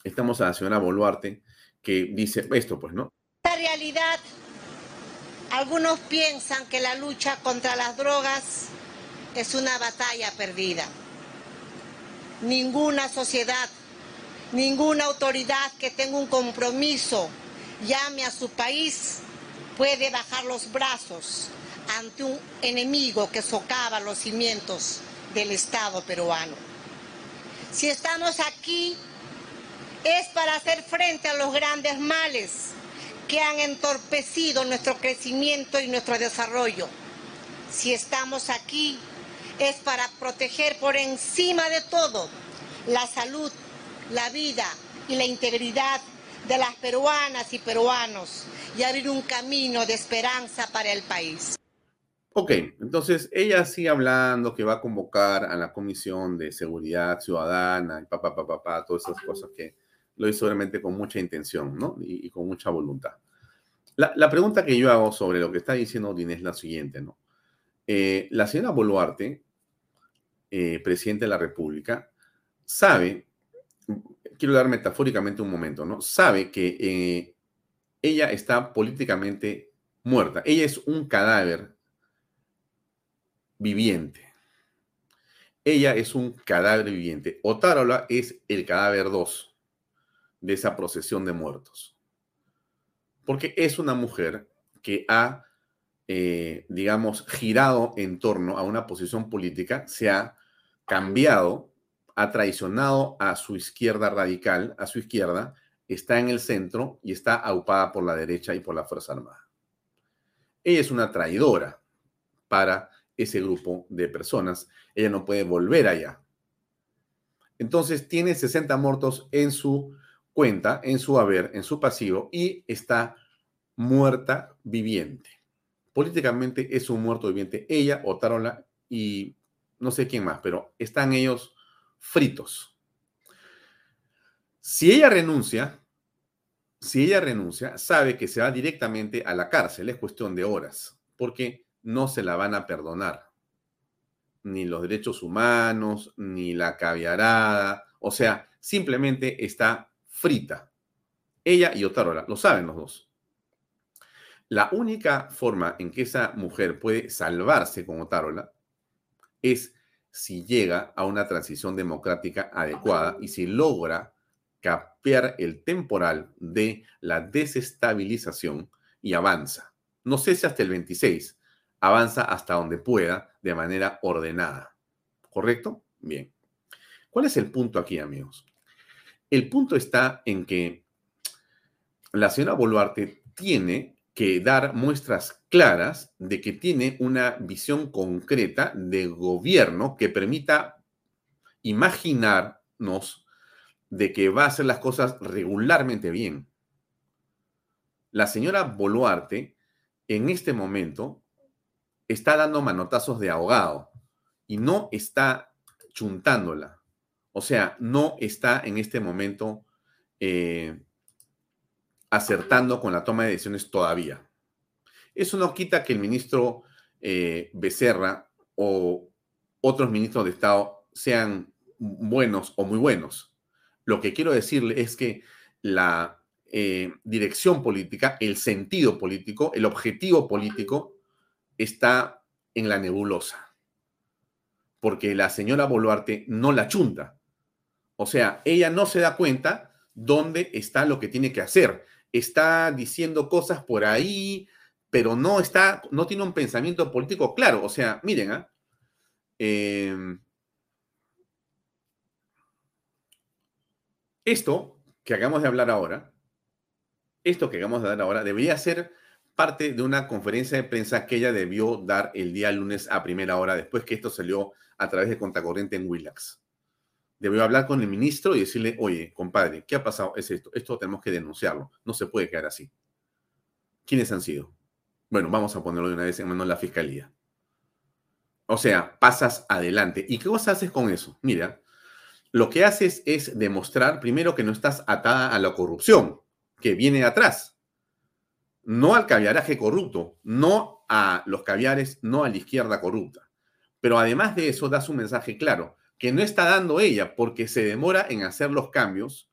Estamos a la señora Boluarte que dice esto, pues, ¿no? La realidad, algunos piensan que la lucha contra las drogas es una batalla perdida. Ninguna sociedad, ninguna autoridad que tenga un compromiso llame a su país puede bajar los brazos ante un enemigo que socava los cimientos del Estado peruano. Si estamos aquí es para hacer frente a los grandes males que han entorpecido nuestro crecimiento y nuestro desarrollo. Si estamos aquí es para proteger por encima de todo la salud, la vida y la integridad de las peruanas y peruanos y abrir un camino de esperanza para el país. Ok, entonces ella sigue hablando que va a convocar a la Comisión de Seguridad Ciudadana y papá, papá, papá, todas esas cosas que lo hizo realmente con mucha intención, ¿no? Y, con mucha voluntad. La, pregunta que yo hago sobre lo que está diciendo Odín es la siguiente, ¿no? Eh, la señora Boluarte, eh, presidente de la República, sabe, quiero dar metafóricamente un momento, ¿no? Sabe que eh, ella está políticamente muerta. Ella es un cadáver viviente. ella es un cadáver viviente. Otárola es el cadáver 2 de esa procesión de muertos. Porque es una mujer que ha, eh, digamos, girado en torno a una posición política, se ha cambiado, ha traicionado a su izquierda radical, a su izquierda, está en el centro y está aupada por la derecha y por la Fuerza Armada. Ella es una traidora para ese grupo de personas. Ella no puede volver allá. Entonces tiene 60 muertos en su cuenta, en su haber, en su pasivo y está muerta viviente. Políticamente es un muerto viviente. Ella, Otárola y no sé quién más, pero están ellos fritos. Si ella renuncia, si ella renuncia, sabe que se va directamente a la cárcel, es cuestión de horas, porque no se la van a perdonar. Ni los derechos humanos, ni la caviarada, o sea, simplemente está frita. Ella y Otárola, lo saben los dos. La única forma en que esa mujer puede salvarse con Otárola es si llega a una transición democrática adecuada y si logra capear el temporal de la desestabilización y avanza. No sé si hasta el 26, avanza hasta donde pueda de manera ordenada. ¿Correcto? Bien. ¿Cuál es el punto aquí, amigos? El punto está en que la señora Boluarte tiene que dar muestras claras de que tiene una visión concreta de gobierno que permita imaginarnos de que va a hacer las cosas regularmente bien. La señora Boluarte en este momento está dando manotazos de ahogado y no está chuntándola. O sea, no está en este momento eh, acertando con la toma de decisiones todavía. Eso no quita que el ministro eh, Becerra o otros ministros de Estado sean buenos o muy buenos. Lo que quiero decirle es que la eh, dirección política, el sentido político, el objetivo político está en la nebulosa. Porque la señora Boluarte no la chunta. O sea, ella no se da cuenta dónde está lo que tiene que hacer. Está diciendo cosas por ahí, pero no está, no tiene un pensamiento político claro. O sea, miren, ¿ah? eh, Esto que hagamos de hablar ahora, esto que hagamos de hablar ahora, debería ser parte de una conferencia de prensa que ella debió dar el día lunes a primera hora, después que esto salió a través de Contacorriente en Willax. Debió hablar con el ministro y decirle, oye, compadre, ¿qué ha pasado? Es esto, esto tenemos que denunciarlo, no se puede quedar así. ¿Quiénes han sido? Bueno, vamos a ponerlo de una vez en manos de la fiscalía. O sea, pasas adelante. ¿Y qué cosa haces con eso? Mira, lo que haces es demostrar primero que no estás atada a la corrupción, que viene atrás, no al caviaraje corrupto, no a los caviares, no a la izquierda corrupta. Pero además de eso, das un mensaje claro, que no está dando ella porque se demora en hacer los cambios,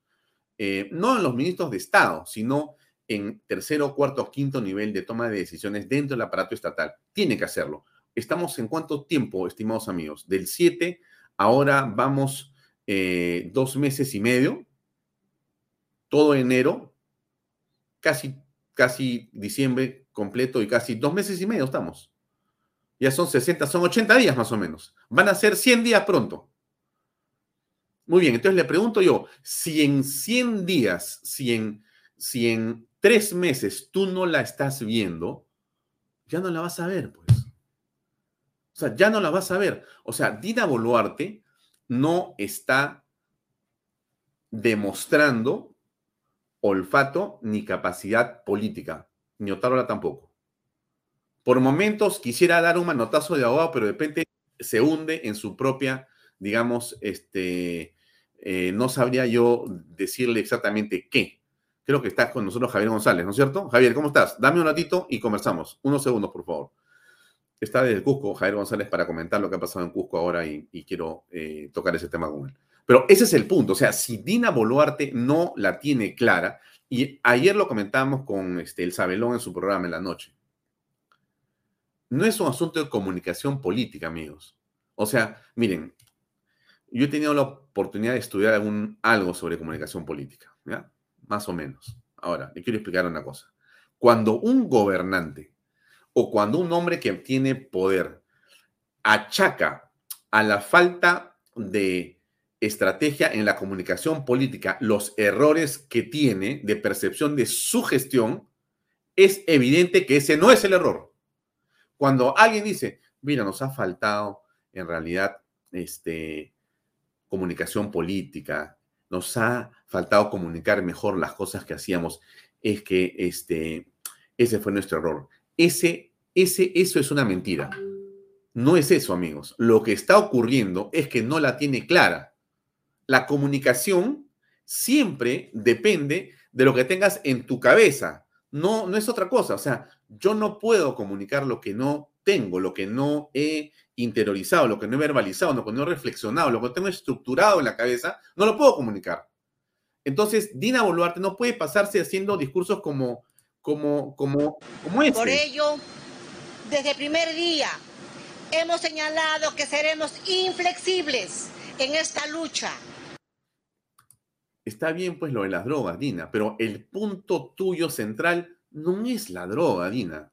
eh, no en los ministros de Estado, sino en tercero, cuarto, quinto nivel de toma de decisiones dentro del aparato estatal. Tiene que hacerlo. Estamos en cuánto tiempo, estimados amigos? Del 7, ahora vamos eh, dos meses y medio, todo enero, casi, casi diciembre completo y casi dos meses y medio estamos. Ya son 60, son 80 días más o menos. Van a ser 100 días pronto. Muy bien, entonces le pregunto yo, si en 100 días, si en, si en tres meses tú no la estás viendo, ya no la vas a ver, pues. O sea, ya no la vas a ver. O sea, Dina Boluarte no está demostrando olfato ni capacidad política, ni Otárola tampoco. Por momentos quisiera dar un manotazo de abogado, pero de repente se hunde en su propia, digamos, este, eh, no sabría yo decirle exactamente qué. Creo que está con nosotros Javier González, ¿no es cierto? Javier, ¿cómo estás? Dame un ratito y conversamos. Unos segundos, por favor está desde Cusco, Javier González, para comentar lo que ha pasado en Cusco ahora y, quiero eh, tocar ese tema con él. Pero ese es el punto, o sea, si Dina Boluarte no la tiene clara, y ayer lo comentamos con este, el Sabelón en su programa en la noche, no es un asunto de comunicación política, amigos. O sea, miren, yo he tenido la oportunidad de estudiar algún, algo sobre comunicación política, ¿ya? Más o menos. Ahora, le quiero explicar una cosa. Cuando un gobernante o cuando un hombre que tiene poder achaca a la falta de estrategia en la comunicación política los errores que tiene de percepción de su gestión, es evidente que ese no es el error. Cuando alguien dice, mira, nos ha faltado en realidad este, comunicación política, nos ha faltado comunicar mejor las cosas que hacíamos, es que este, ese fue nuestro error. Ese, ese, eso es una mentira. No es eso, amigos. Lo que está ocurriendo es que no la tiene clara. La comunicación siempre depende de lo que tengas en tu cabeza. No, no es otra cosa. O sea, yo no puedo comunicar lo que no tengo, lo que no he interiorizado, lo que no he verbalizado, lo que no he reflexionado, lo que tengo estructurado en la cabeza, no lo puedo comunicar. Entonces, Dina Boluarte no puede pasarse haciendo discursos como, como, como, como este. Por ello, desde el primer día hemos señalado que seremos inflexibles en esta lucha. Está bien, pues, lo de las drogas, Dina, pero el punto tuyo central no es la droga, Dina.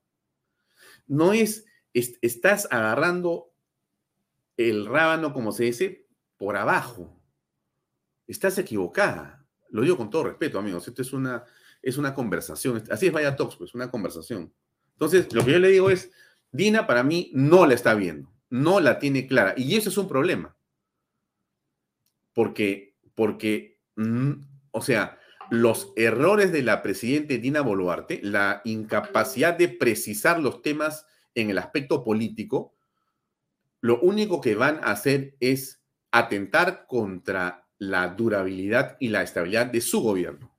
No es, estás agarrando el rábano, como se dice, por abajo. Estás equivocada. Lo digo con todo respeto, amigos. Esto es una, es una conversación. Así es Vaya Talks, pues, una conversación. Entonces, lo que yo le digo es, Dina para mí no la está viendo, no la tiene clara. Y eso es un problema. Porque, porque, o sea, los errores de la presidenta Dina Boluarte, la incapacidad de precisar los temas en el aspecto político, lo único que van a hacer es atentar contra la durabilidad y la estabilidad de su gobierno,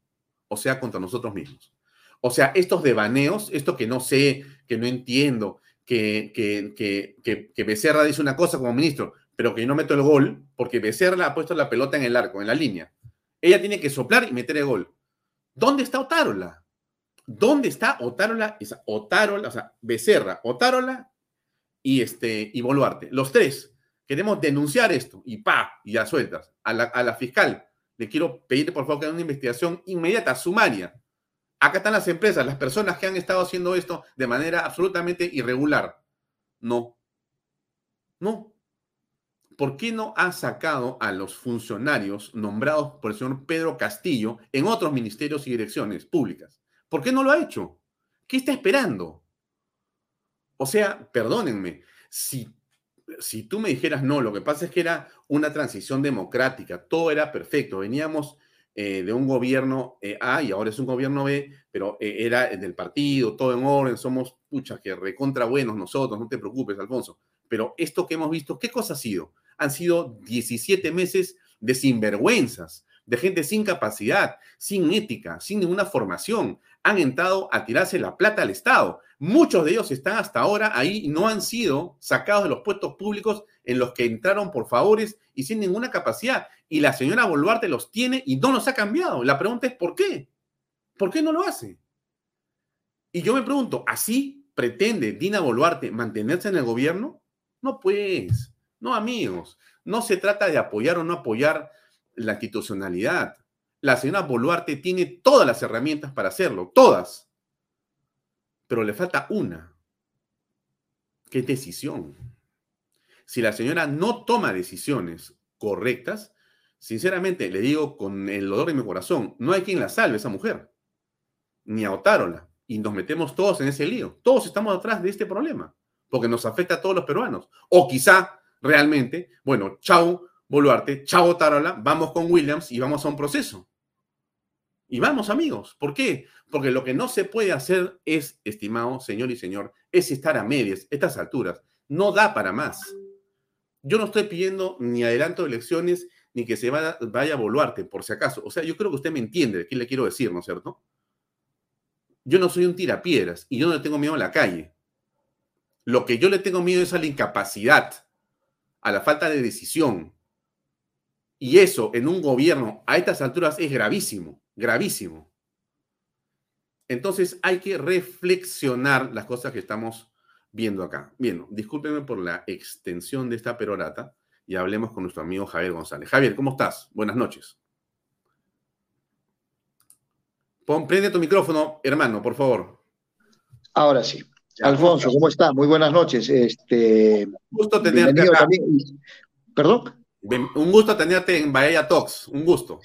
o sea, contra nosotros mismos. O sea, estos devaneos, esto que no sé, que no entiendo, que, que, que, que, Becerra dice una cosa como ministro, pero que yo no meto el gol, porque Becerra ha puesto la pelota en el arco, en la línea. Ella tiene que soplar y meter el gol. ¿Dónde está Otárola? ¿Dónde está Otárola? Esa Otárola, o sea, Becerra, Otárola y, este, y Boluarte. Los tres. Queremos denunciar esto y pa, y ya sueltas. A la, a la fiscal le quiero pedir por favor que haga una investigación inmediata, sumaria. Acá están las empresas, las personas que han estado haciendo esto de manera absolutamente irregular. No. No. ¿Por qué no ha sacado a los funcionarios nombrados por el señor Pedro Castillo en otros ministerios y direcciones públicas? ¿Por qué no lo ha hecho? ¿Qué está esperando? O sea, perdónenme, si, si tú me dijeras, no, lo que pasa es que era una transición democrática, todo era perfecto, veníamos eh, de un gobierno eh, A y ahora es un gobierno B, pero eh, era del partido, todo en orden, somos, pucha, que recontra buenos nosotros, no te preocupes, Alfonso. Pero esto que hemos visto, ¿qué cosa ha sido? Han sido 17 meses de sinvergüenzas, de gente sin capacidad, sin ética, sin ninguna formación. Han entrado a tirarse la plata al Estado. Muchos de ellos están hasta ahora ahí y no han sido sacados de los puestos públicos en los que entraron por favores y sin ninguna capacidad. Y la señora Boluarte los tiene y no los ha cambiado. La pregunta es ¿por qué? ¿Por qué no lo hace? Y yo me pregunto, ¿así pretende Dina Boluarte mantenerse en el gobierno? No, pues, no amigos. No se trata de apoyar o no apoyar la institucionalidad. La señora Boluarte tiene todas las herramientas para hacerlo, todas. Pero le falta una, que es decisión. Si la señora no toma decisiones correctas, sinceramente le digo con el dolor de mi corazón, no hay quien la salve esa mujer, ni a Otárola. Y nos metemos todos en ese lío. Todos estamos atrás de este problema, porque nos afecta a todos los peruanos. O quizá realmente, bueno, chau, Boluarte, chao Tarola, vamos con Williams y vamos a un proceso. Y vamos, amigos. ¿Por qué? Porque lo que no se puede hacer es, estimado señor y señor, es estar a medias, estas alturas. No da para más. Yo no estoy pidiendo ni adelanto de elecciones ni que se vaya, vaya a Boluarte, por si acaso. O sea, yo creo que usted me entiende de qué le quiero decir, ¿no es cierto? Yo no soy un tirapiedras y yo no le tengo miedo a la calle. Lo que yo le tengo miedo es a la incapacidad, a la falta de decisión, y eso en un gobierno a estas alturas es gravísimo, gravísimo. Entonces hay que reflexionar las cosas que estamos viendo acá. Bien, discúlpenme por la extensión de esta perorata, y hablemos con nuestro amigo Javier González. Javier, ¿cómo estás? Buenas noches. Prende tu micrófono, hermano, por favor. Ahora sí. Alfonso, ¿cómo está? Muy buenas noches. Este, gusto tenerte acá. Perdón. Un gusto tenerte en Bahía Talks. Un gusto.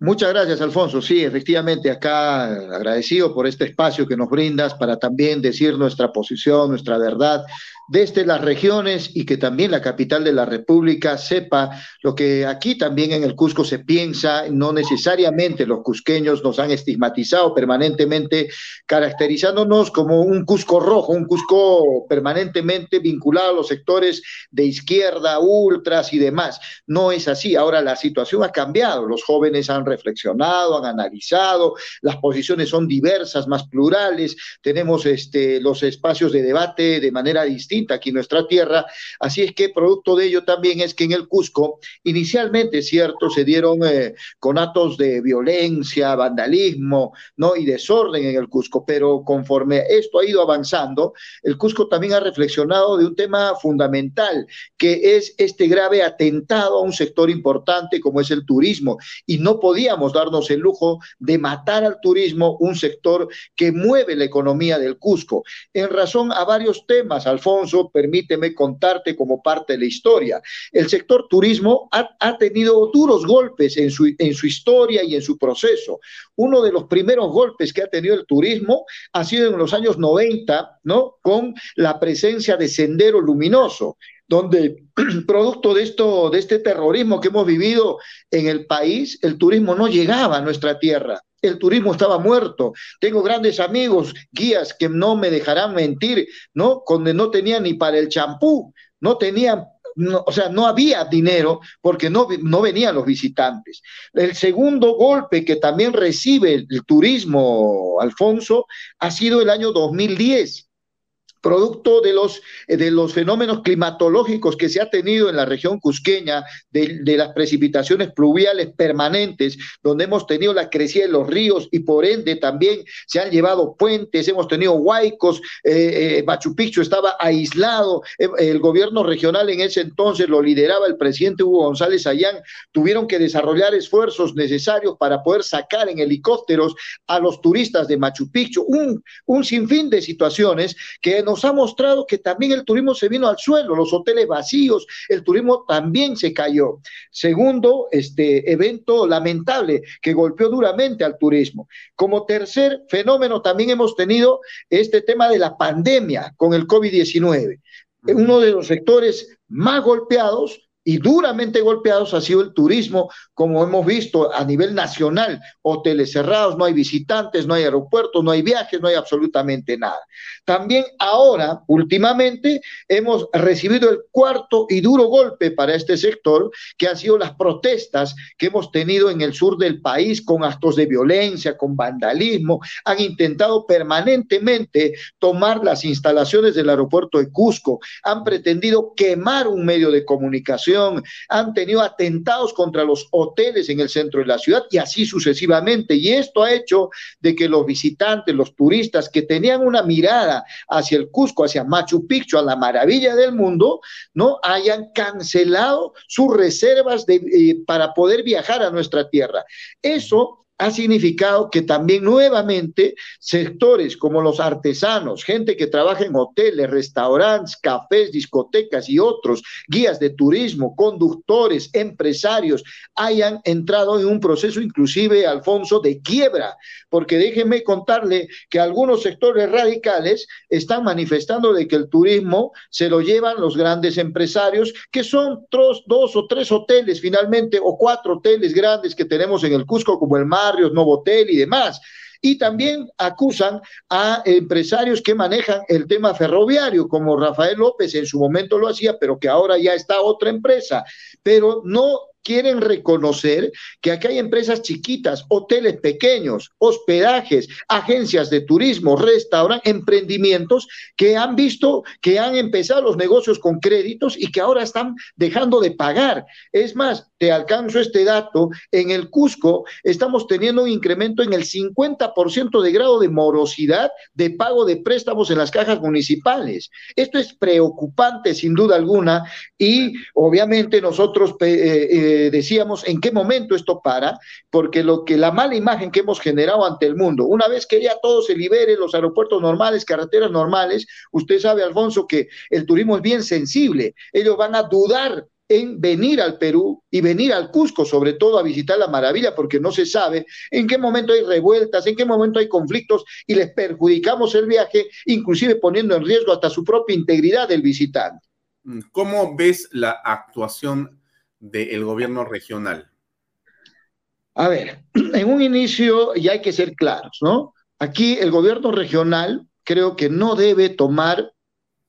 Muchas gracias, Alfonso. Sí, efectivamente, acá agradecido por este espacio que nos brindas para también decir nuestra posición, nuestra verdad desde las regiones y que también la capital de la República sepa lo que aquí también en el Cusco se piensa, no necesariamente los cusqueños nos han estigmatizado permanentemente, caracterizándonos como un Cusco rojo, un Cusco permanentemente vinculado a los sectores de izquierda, ultras y demás. No es así. Ahora la situación ha cambiado, los jóvenes han reflexionado, han analizado, las posiciones son diversas, más plurales, tenemos este, los espacios de debate de manera distinta aquí nuestra tierra. Así es que producto de ello también es que en el Cusco, inicialmente, cierto, se dieron eh, con actos de violencia, vandalismo, ¿no? Y desorden en el Cusco, pero conforme esto ha ido avanzando, el Cusco también ha reflexionado de un tema fundamental, que es este grave atentado a un sector importante como es el turismo. Y no podíamos darnos el lujo de matar al turismo, un sector que mueve la economía del Cusco, en razón a varios temas, Alfonso permíteme contarte como parte de la historia. El sector turismo ha, tenido duros golpes en su, en su historia y en su proceso. Uno de los primeros golpes que ha tenido el turismo ha sido en los años 90, ¿no? Con la presencia de Sendero Luminoso donde producto de esto, de este terrorismo que hemos vivido en el país, el turismo no llegaba a nuestra tierra el turismo estaba muerto. Tengo grandes amigos, guías que no me dejarán mentir, ¿no? Donde no tenían ni para el champú, no tenían o sea, no había dinero porque no, no, venían los visitantes. El segundo golpe que también recibe el, el, turismo, Alfonso, ha sido el año 2010 producto de los, eh, de los fenómenos climatológicos que se ha tenido en la región cusqueña, de, las precipitaciones pluviales permanentes, donde hemos tenido la crecida de los ríos y por ende también se han llevado puentes, hemos tenido huaicos, eh, eh, Machu Picchu estaba aislado, el gobierno regional en ese entonces lo lideraba el presidente Hugo González Ayán, tuvieron que desarrollar esfuerzos necesarios para poder sacar en helicópteros a los turistas de Machu Picchu, un, un sinfín de situaciones que nos ha mostrado que también el turismo se vino al suelo, los hoteles vacíos, el turismo también se cayó. Segundo, este evento lamentable que golpeó duramente al turismo. Como tercer fenómeno también hemos tenido este tema de la pandemia con el COVID-19. Uno de los sectores más golpeados y duramente golpeados ha sido el turismo, como hemos visto a nivel nacional, hoteles cerrados, no hay visitantes, no hay aeropuertos, no hay viajes, no hay absolutamente nada. También ahora, últimamente, hemos recibido el cuarto y duro golpe para este sector, que han sido las protestas que hemos tenido en el sur del país con actos de violencia, con vandalismo, han intentado permanentemente tomar las instalaciones del aeropuerto de Cusco, han pretendido quemar un medio de comunicación han tenido atentados contra los hoteles en el centro de la ciudad y así sucesivamente. Y esto ha hecho de que los visitantes, los turistas que tenían una mirada hacia el Cusco, hacia Machu Picchu, a la maravilla del mundo, no hayan cancelado sus reservas eh, para poder viajar a nuestra tierra. Eso ha significado que también nuevamente sectores como los artesanos, gente que trabaja en hoteles, restaurantes, cafés, discotecas y otros, guías de turismo, conductores, empresarios, hayan entrado en un proceso inclusive, Alfonso, de quiebra, porque déjenme contarle que algunos sectores radicales están manifestando de que el turismo se lo llevan los grandes empresarios, que son dos, o tres hoteles finalmente, o cuatro hoteles grandes que tenemos en el Cusco, como el Mar, barrios, Novotel y demás. Y también acusan a empresarios que manejan el tema ferroviario, como Rafael López en su momento lo hacía, pero que ahora ya está otra empresa. Pero no quieren reconocer que aquí hay empresas chiquitas, hoteles pequeños, hospedajes, agencias de turismo, restaurantes, emprendimientos que han visto que han empezado los negocios con créditos y que ahora están dejando de pagar. Es más, te alcanzo este dato, en el Cusco estamos teniendo un incremento en el 50% de grado de morosidad de pago de préstamos en las cajas municipales. Esto es preocupante sin duda alguna y obviamente nosotros eh, eh, decíamos en qué momento esto para, porque lo que la mala imagen que hemos generado ante el mundo, una vez que ya todo se libere, los aeropuertos normales, carreteras normales, usted sabe, Alfonso, que el turismo es bien sensible, ellos van a dudar en venir al Perú y venir al Cusco, sobre todo a visitar la maravilla, porque no se sabe en qué momento hay revueltas, en qué momento hay conflictos y les perjudicamos el viaje, inclusive poniendo en riesgo hasta su propia integridad del visitante. ¿Cómo ves la actuación del gobierno regional? A ver, en un inicio ya hay que ser claros, ¿no? Aquí el gobierno regional creo que no debe tomar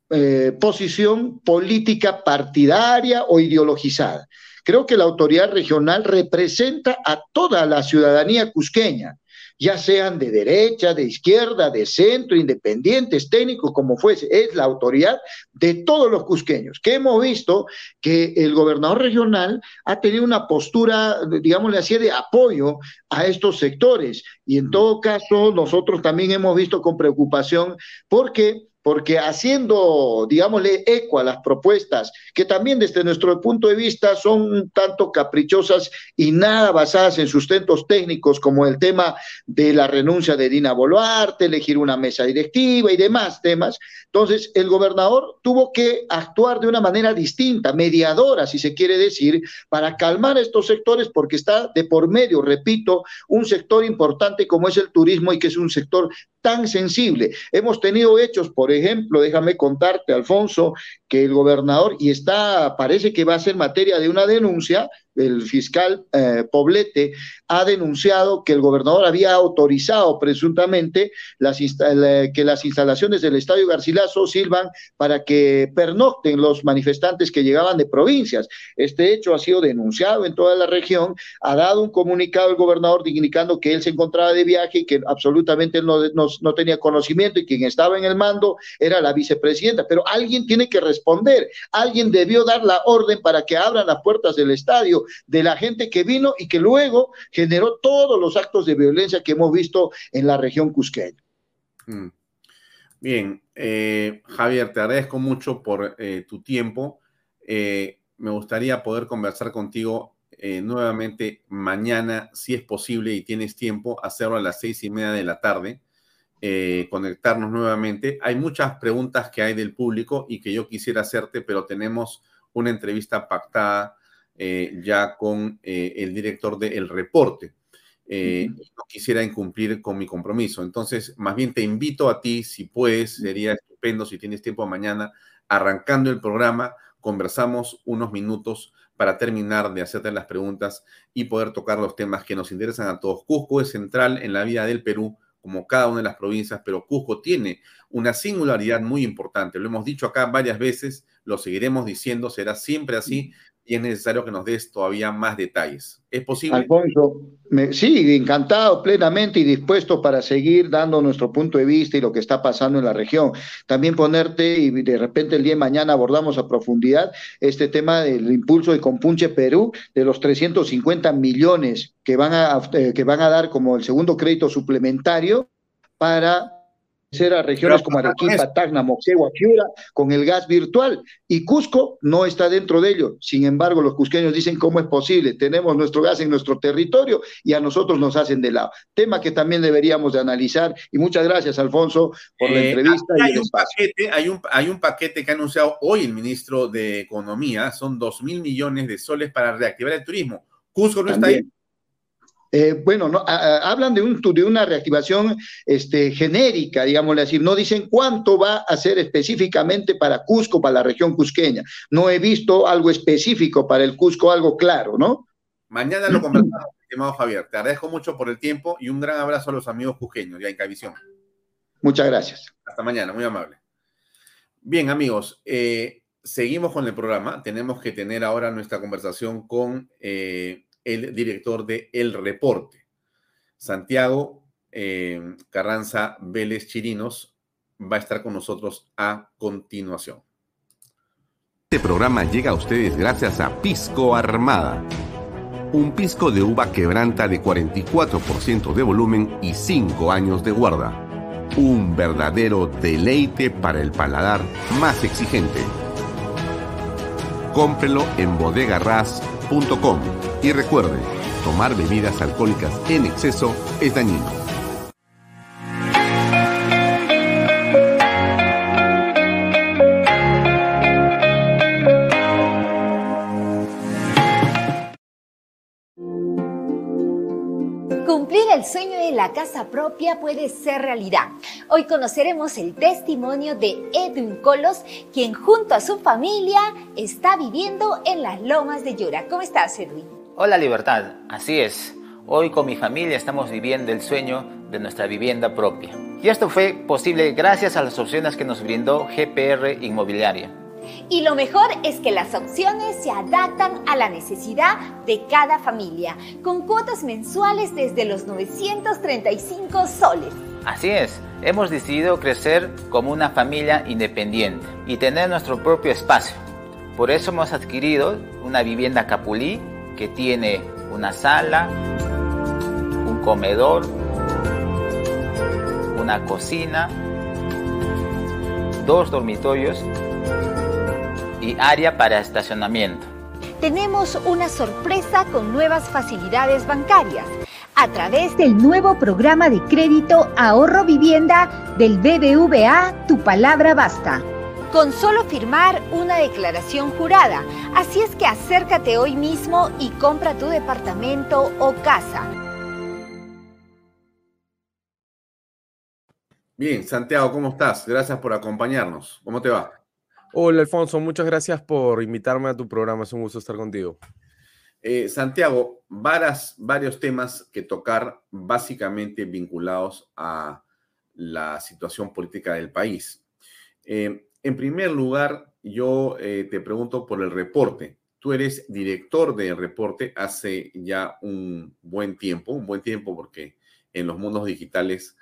eh, posición política partidaria o ideologizada. Creo que la autoridad regional representa a toda la ciudadanía cusqueña, ya sean de derecha, de izquierda, de centro, independientes, técnicos, como fuese, es la autoridad de todos los cusqueños, que hemos visto que el gobernador regional ha tenido una postura, digámosle así, de apoyo a estos sectores. Y en todo caso, nosotros también hemos visto con preocupación porque porque haciendo, digámosle, eco a las propuestas, que también desde nuestro punto de vista son un tanto caprichosas y nada basadas en sustentos técnicos, como el tema de la renuncia de Dina Boluarte, elegir una mesa directiva y demás temas. Entonces, el gobernador tuvo que actuar de una manera distinta, mediadora, si se quiere decir, para calmar estos sectores, porque está de por medio, repito, un sector importante como es el turismo y que es un sector tan sensible. Hemos tenido hechos, por ejemplo, déjame contarte, Alfonso, que el gobernador, y está, parece que va a ser materia de una denuncia, el fiscal eh, Poblete ha denunciado que el gobernador había autorizado presuntamente las que las instalaciones del Estadio Garcilaso sirvan para que pernocten los manifestantes que llegaban de provincias. Este hecho ha sido denunciado en toda la región, ha dado un comunicado el gobernador indicando que él se encontraba de viaje y que absolutamente no, no tenía conocimiento y quien estaba en el mando era la vicepresidenta, pero alguien tiene que responder, alguien debió dar la orden para que abran las puertas del estadio de la gente que vino y que luego generó todos los actos de violencia que hemos visto en la región cusqueña. Mm. Bien, eh, Javier, te agradezco mucho por eh, tu tiempo. Eh, me gustaría poder conversar contigo nuevamente mañana, si es posible y tienes tiempo, hacerlo a las seis y media de la tarde, conectarnos nuevamente. Hay muchas preguntas que hay del público y que yo quisiera hacerte, pero tenemos una entrevista pactada eh, ya con eh, el director del reporte. Eh, no quisiera incumplir con mi compromiso. Entonces, más bien te invito a ti, si puedes, sería estupendo si tienes tiempo mañana, arrancando el programa, conversamos unos minutos para terminar de hacerte las preguntas y poder tocar los temas que nos interesan a todos. Cusco es central en la vida del Perú, como cada una de las provincias, pero Cusco tiene una singularidad muy importante. Lo hemos dicho acá varias veces, lo seguiremos diciendo, será siempre así y es necesario que nos des todavía más detalles. ¿Es posible? Alfonso, sí, encantado plenamente y dispuesto para seguir dando nuestro punto de vista y lo que está pasando en la región. También ponerte y de repente el día de mañana abordamos a profundidad este tema del impulso de Compunche Perú de los 350 millones que van a, eh, que van a dar como el segundo crédito suplementario para a regiones como Arequipa, Tacna, Moxegua, Piura, con el gas virtual. Y Cusco no está dentro de ello. Sin embargo, los cusqueños dicen cómo es posible. Tenemos nuestro gas en nuestro territorio y a nosotros nos hacen de lado. Tema que también deberíamos de analizar. Y muchas gracias, Alfonso, por la eh, entrevista. hay, un paquete, hay, un, hay un paquete que ha anunciado hoy el ministro de Economía. Son dos mil millones de soles para reactivar el turismo. Cusco no está ahí. Eh, bueno, no, hablan de, un, de una reactivación este, genérica, digámosle así. No dicen cuánto va a ser específicamente para Cusco, para la región cusqueña. No he visto algo específico para el Cusco, algo claro, ¿no? Mañana lo conversamos, estimado Javier. Te agradezco mucho por el tiempo y un gran abrazo a los amigos cusqueños ya en Cavisión. Muchas gracias. Hasta mañana, muy amable. Bien, amigos, eh, seguimos con el programa. Tenemos que tener ahora nuestra conversación con eh, el director de El Reporte, Santiago eh, Carranza Vélez Chirinos, va a estar con nosotros a continuación. Este programa llega a ustedes gracias a Pisco Armada. Un pisco de uva quebranta de 44% de volumen y 5 años de guarda. Un verdadero deleite para el paladar más exigente. Cómprelo en y recuerde, tomar bebidas alcohólicas en exceso es dañino. Cumplir el sueño de la casa propia puede ser realidad. Hoy conoceremos el testimonio de Edwin Colos, quien junto a su familia está viviendo en las lomas de Llora. ¿Cómo estás, Edwin? Hola Libertad, así es. Hoy con mi familia estamos viviendo el sueño de nuestra vivienda propia. Y esto fue posible gracias a las opciones que nos brindó GPR Inmobiliaria. Y lo mejor es que las opciones se adaptan a la necesidad de cada familia, con cuotas mensuales desde los 935 soles. Así es, hemos decidido crecer como una familia independiente y tener nuestro propio espacio. Por eso hemos adquirido una vivienda Capulí que tiene una sala, un comedor, una cocina, dos dormitorios y área para estacionamiento. Tenemos una sorpresa con nuevas facilidades bancarias a través del nuevo programa de crédito Ahorro Vivienda del BBVA Tu Palabra Basta. Con solo firmar una declaración jurada. Así es que acércate hoy mismo y compra tu departamento o casa. Bien, Santiago, ¿cómo estás? Gracias por acompañarnos. ¿Cómo te va? Hola Alfonso, muchas gracias por invitarme a tu programa, es un gusto estar contigo. Eh, Santiago, varios temas que tocar básicamente vinculados a la situación política del país. Eh, en primer lugar, yo eh, te pregunto por el reporte. Tú eres director del reporte hace ya un buen tiempo, un buen tiempo porque en los mundos digitales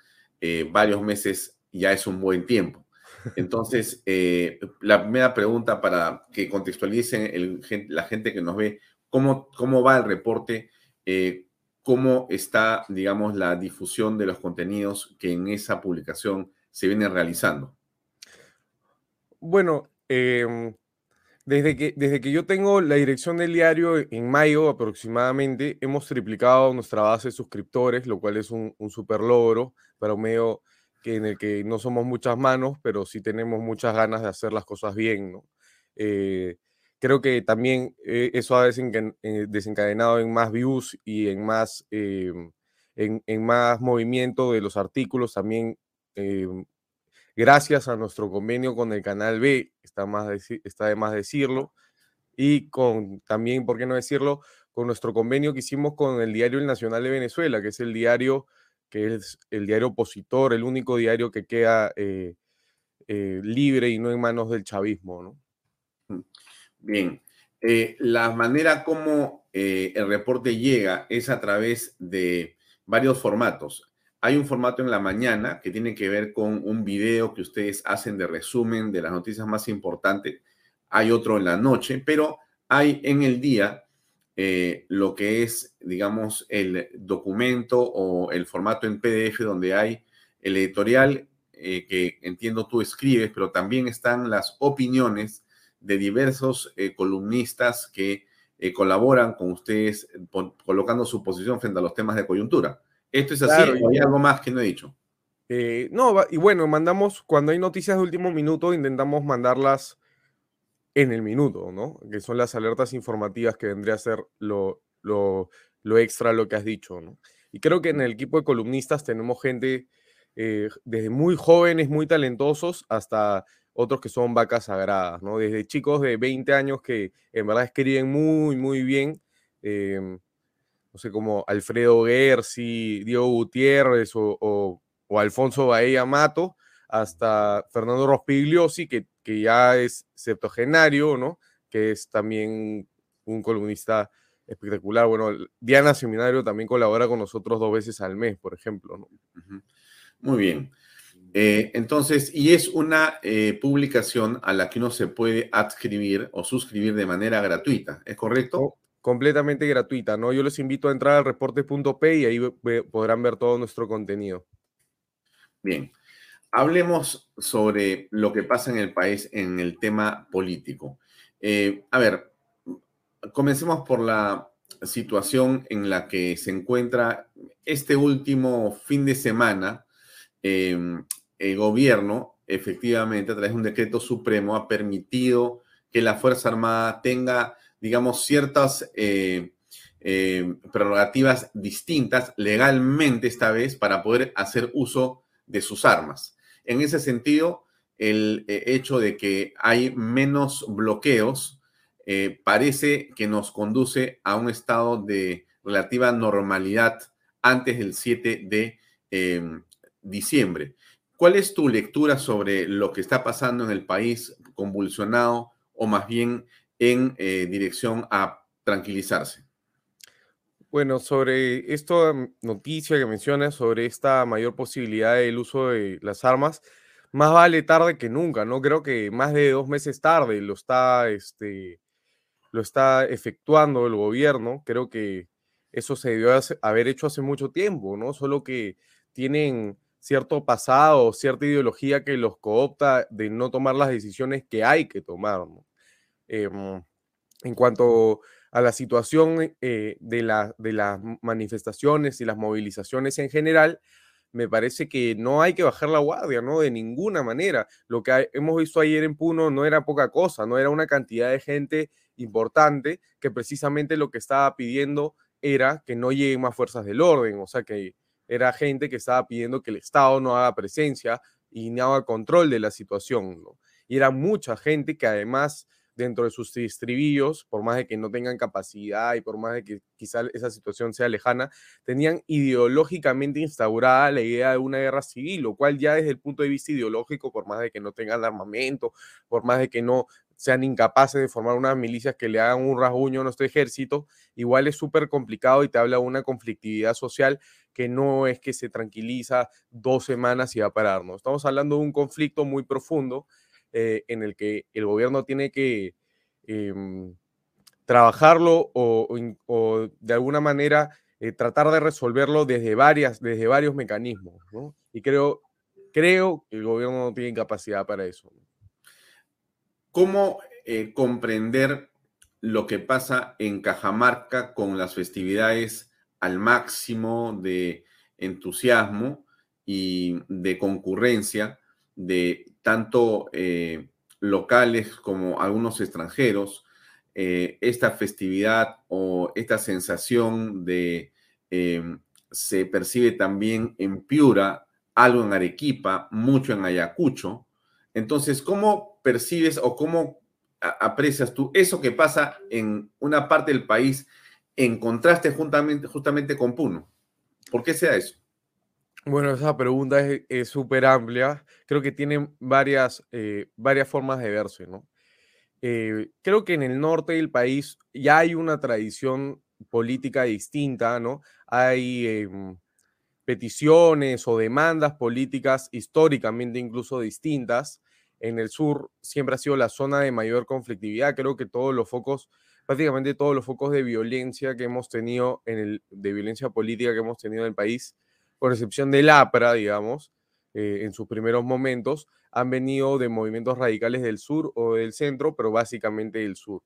varios meses ya es un buen tiempo. Entonces, la primera pregunta para que contextualicen la gente que nos ve, ¿cómo, cómo va el reporte? Eh, ¿Cómo está, digamos, la difusión de los contenidos que en esa publicación se vienen realizando? Bueno, em, desde, que, desde que yo tengo la dirección del diario en mayo aproximadamente, hemos triplicado nuestra base de suscriptores, lo cual es un, super logro para un medio que en el que no somos muchas manos, pero sí tenemos muchas ganas de hacer las cosas bien, ¿no? Eh, creo que también eh, eso ha eh, desencadenado en más views y en más, en, en, más movimiento de los artículos, también gracias a nuestro convenio con el Canal B, está, más de, está de más decirlo, y con también, ¿por qué no decirlo?, con nuestro convenio que hicimos con el Diario El Nacional de Venezuela, que es el diario que es el diario opositor, el único diario que queda eh, eh, libre y no en manos del chavismo. ¿no? Bien, eh, la manera como el reporte llega es a través de varios formatos. Hay un formato en la mañana que tiene que ver con un video que ustedes hacen de resumen de las noticias más importantes. Hay otro en la noche, pero hay en el día eh, lo que es, digamos, el documento o el formato en PDF donde hay el editorial eh, que entiendo tú escribes, pero también están las opiniones de diversos eh, columnistas que colaboran con ustedes colocando su posición frente a los temas de coyuntura. ¿Esto es así o hay algo más que no he dicho? no, y bueno, mandamos, cuando hay noticias de último minuto, intentamos mandarlas en el minuto, ¿no? Que son las alertas informativas que vendría a ser lo, lo, lo extra lo que has dicho, ¿no? Y creo que en el equipo de columnistas tenemos gente eh, desde muy jóvenes, muy talentosos, hasta otros que son vacas sagradas, ¿no? Desde chicos de 20 años que en verdad escriben muy, muy bien, em, no sé, como Alfredo Gersi, Diego Gutiérrez o, Alfonso Bahía Mato, hasta Fernando Rospigliosi, que que ya es septogenario, ¿no? Que es también un columnista espectacular. Bueno, Diana Seminario también colabora con nosotros dos veces al mes, por ejemplo, ¿no? Muy bien. Eh, entonces, y es una eh, publicación a la que uno se puede adscribir o suscribir de manera gratuita, ¿es correcto? completamente gratuita, ¿no? Yo les invito a entrar al reporte.p y ahí podrán ver todo nuestro contenido. Bien, hablemos sobre lo que pasa en el país en el tema político. Eh, a ver, comencemos por la situación en la que se encuentra este último fin de semana. Em, el gobierno, efectivamente, a través de un decreto supremo, ha permitido que la Fuerza Armada tenga, digamos, ciertas eh, eh, prerrogativas distintas legalmente esta vez para poder hacer uso de sus armas. En ese sentido, el eh, hecho de que hay menos bloqueos parece que nos conduce a un estado de relativa normalidad antes del 7 de em, diciembre. ¿Cuál es tu lectura sobre lo que está pasando en el país convulsionado o más bien en eh, dirección a tranquilizarse? Bueno, sobre esta noticia que mencionas, sobre esta mayor posibilidad del uso de las armas, más vale tarde que nunca, ¿no? Creo que más de dos meses tarde lo está, este, lo está efectuando el gobierno. Creo que eso se debió haber hecho hace mucho tiempo, ¿no? Solo que tienen cierto pasado, cierta ideología que los coopta de no tomar las decisiones que hay que tomar. Em, en cuanto a la situación eh, de, de las manifestaciones y las movilizaciones en general, me parece que no hay que bajar la guardia, ¿no? De ninguna manera. Lo que hemos visto ayer en Puno no era poca cosa, no era una cantidad de gente importante que precisamente lo que estaba pidiendo era que no lleguen más fuerzas del orden, o sea, que era gente que estaba pidiendo que el Estado no haga presencia y no haga control de la situación. ¿no? Y era mucha gente que además dentro de sus distribillos, por más de que no tengan capacidad y por más de que quizá esa situación sea lejana, tenían ideológicamente instaurada la idea de una guerra civil, lo cual ya desde el punto de vista ideológico, por más de que no tengan armamento, por más de que no sean incapaces de formar unas milicias que le hagan un rasguño a nuestro ejército, igual es súper complicado y te habla de una conflictividad social que no es que se tranquiliza dos semanas y va a pararnos. Estamos hablando de un conflicto muy profundo eh, en el que el gobierno tiene que em, trabajarlo o, de alguna manera eh, tratar de resolverlo desde, varias, desde varios mecanismos. Y creo, creo que el gobierno no tiene capacidad para eso. ¿Cómo eh, comprender lo que pasa en Cajamarca con las festividades al máximo de entusiasmo y de concurrencia de tanto eh, locales como algunos extranjeros? Eh, esta festividad o esta sensación de se percibe también en Piura, algo en Arequipa, mucho en Ayacucho. Entonces, ¿cómo percibes o cómo aprecias tú eso que pasa en una parte del país en contraste justamente, justamente con Puno? ¿Por qué sea eso? Bueno, esa pregunta es súper amplia. Creo que tiene varias, eh, varias formas de verse, ¿no? Eh, creo que en el norte del país ya hay una tradición política distinta, ¿no? Hay em, peticiones o demandas políticas históricamente incluso distintas en el sur siempre ha sido la zona de mayor conflictividad. Creo que todos los focos, prácticamente todos los focos de violencia que hemos tenido, en el, de violencia política que hemos tenido en el país, por excepción del APRA, digamos, eh, en sus primeros momentos, han venido de movimientos radicales del sur o del centro, pero básicamente del sur.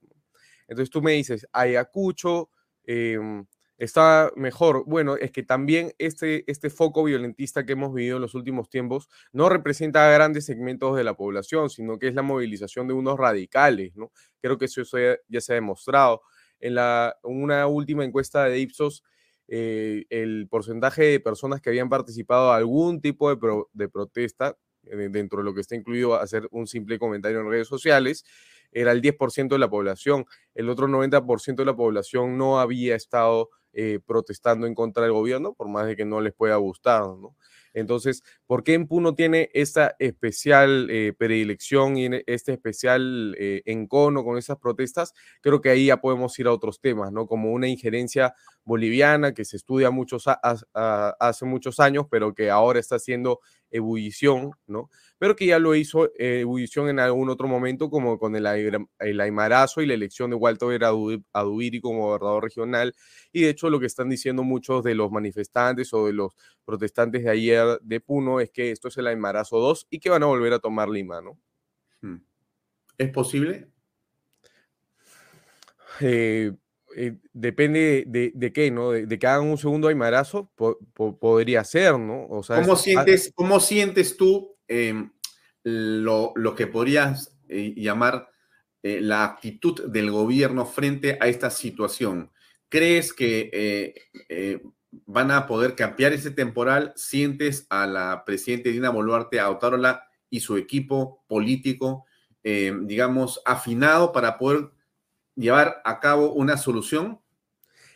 Entonces tú me dices, Ayacucho, eh, está mejor. Bueno, es que también este, este foco violentista que hemos vivido en los últimos tiempos no representa a grandes segmentos de la población, sino que es la movilización de unos radicales, ¿no? Creo que eso, ya, se ha demostrado. En la, una última encuesta de Ipsos, eh, el porcentaje de personas que habían participado en algún tipo de, de protesta, dentro de lo que está incluido hacer un simple comentario en redes sociales, era el 10% de la población. El otro 90% de la población no había estado eh, protestando en contra del gobierno, por más de que no les pueda gustar. Entonces, ¿por qué en Puno tiene esta especial eh, predilección y este especial eh, encono con esas protestas? Creo que ahí ya podemos ir a otros temas, ¿no? Como una injerencia boliviana que se estudia muchos hace muchos años, pero que ahora está haciendo ebullición, ¿no? Pero que ya lo hizo eh, ebullición en algún otro momento, como con el, el aymarazo y la elección de Walter Adubiri como gobernador regional. Y de hecho, lo que están diciendo muchos de los manifestantes o de los protestantes de ayer de Puno es que esto es el aymarazo 2 y que van a volver a tomar Lima, ¿no? Hmm. ¿Es posible? Eh, eh, depende de, qué, ¿no? De, que hagan un segundo aymarazo, podría ser, ¿no? O sea, ¿Cómo, sientes, ¿Cómo sientes tú em, lo, que podrías eh, llamar eh, la actitud del gobierno frente a esta situación? ¿Crees que van a poder cambiar ese temporal? ¿Sientes a la presidenta Dina Boluarte, a Otárola y su equipo político, em, digamos, afinado para poder llevar a cabo una solución?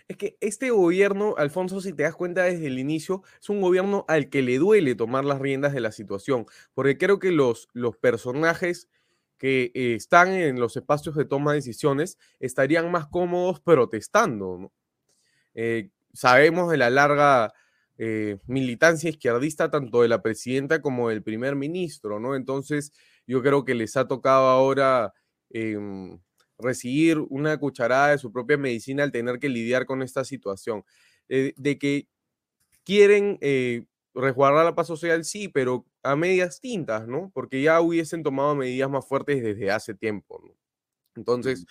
Es que este gobierno, Alfonso, si te das cuenta desde el inicio, es un gobierno al que le duele tomar las riendas de la situación, porque creo que los, los personajes que eh, están en los espacios de toma de decisiones estarían más cómodos protestando. Eh, sabemos de la larga eh, militancia izquierdista tanto de la presidenta como del primer ministro, ¿no? Entonces, yo creo que les ha tocado ahora em, recibir una cucharada de su propia medicina al tener que lidiar con esta situación. Eh, de que quieren eh, resguardar la paz social, sí, pero a medias tintas, ¿no? Porque ya hubiesen tomado medidas más fuertes desde hace tiempo, ¿no? Entonces,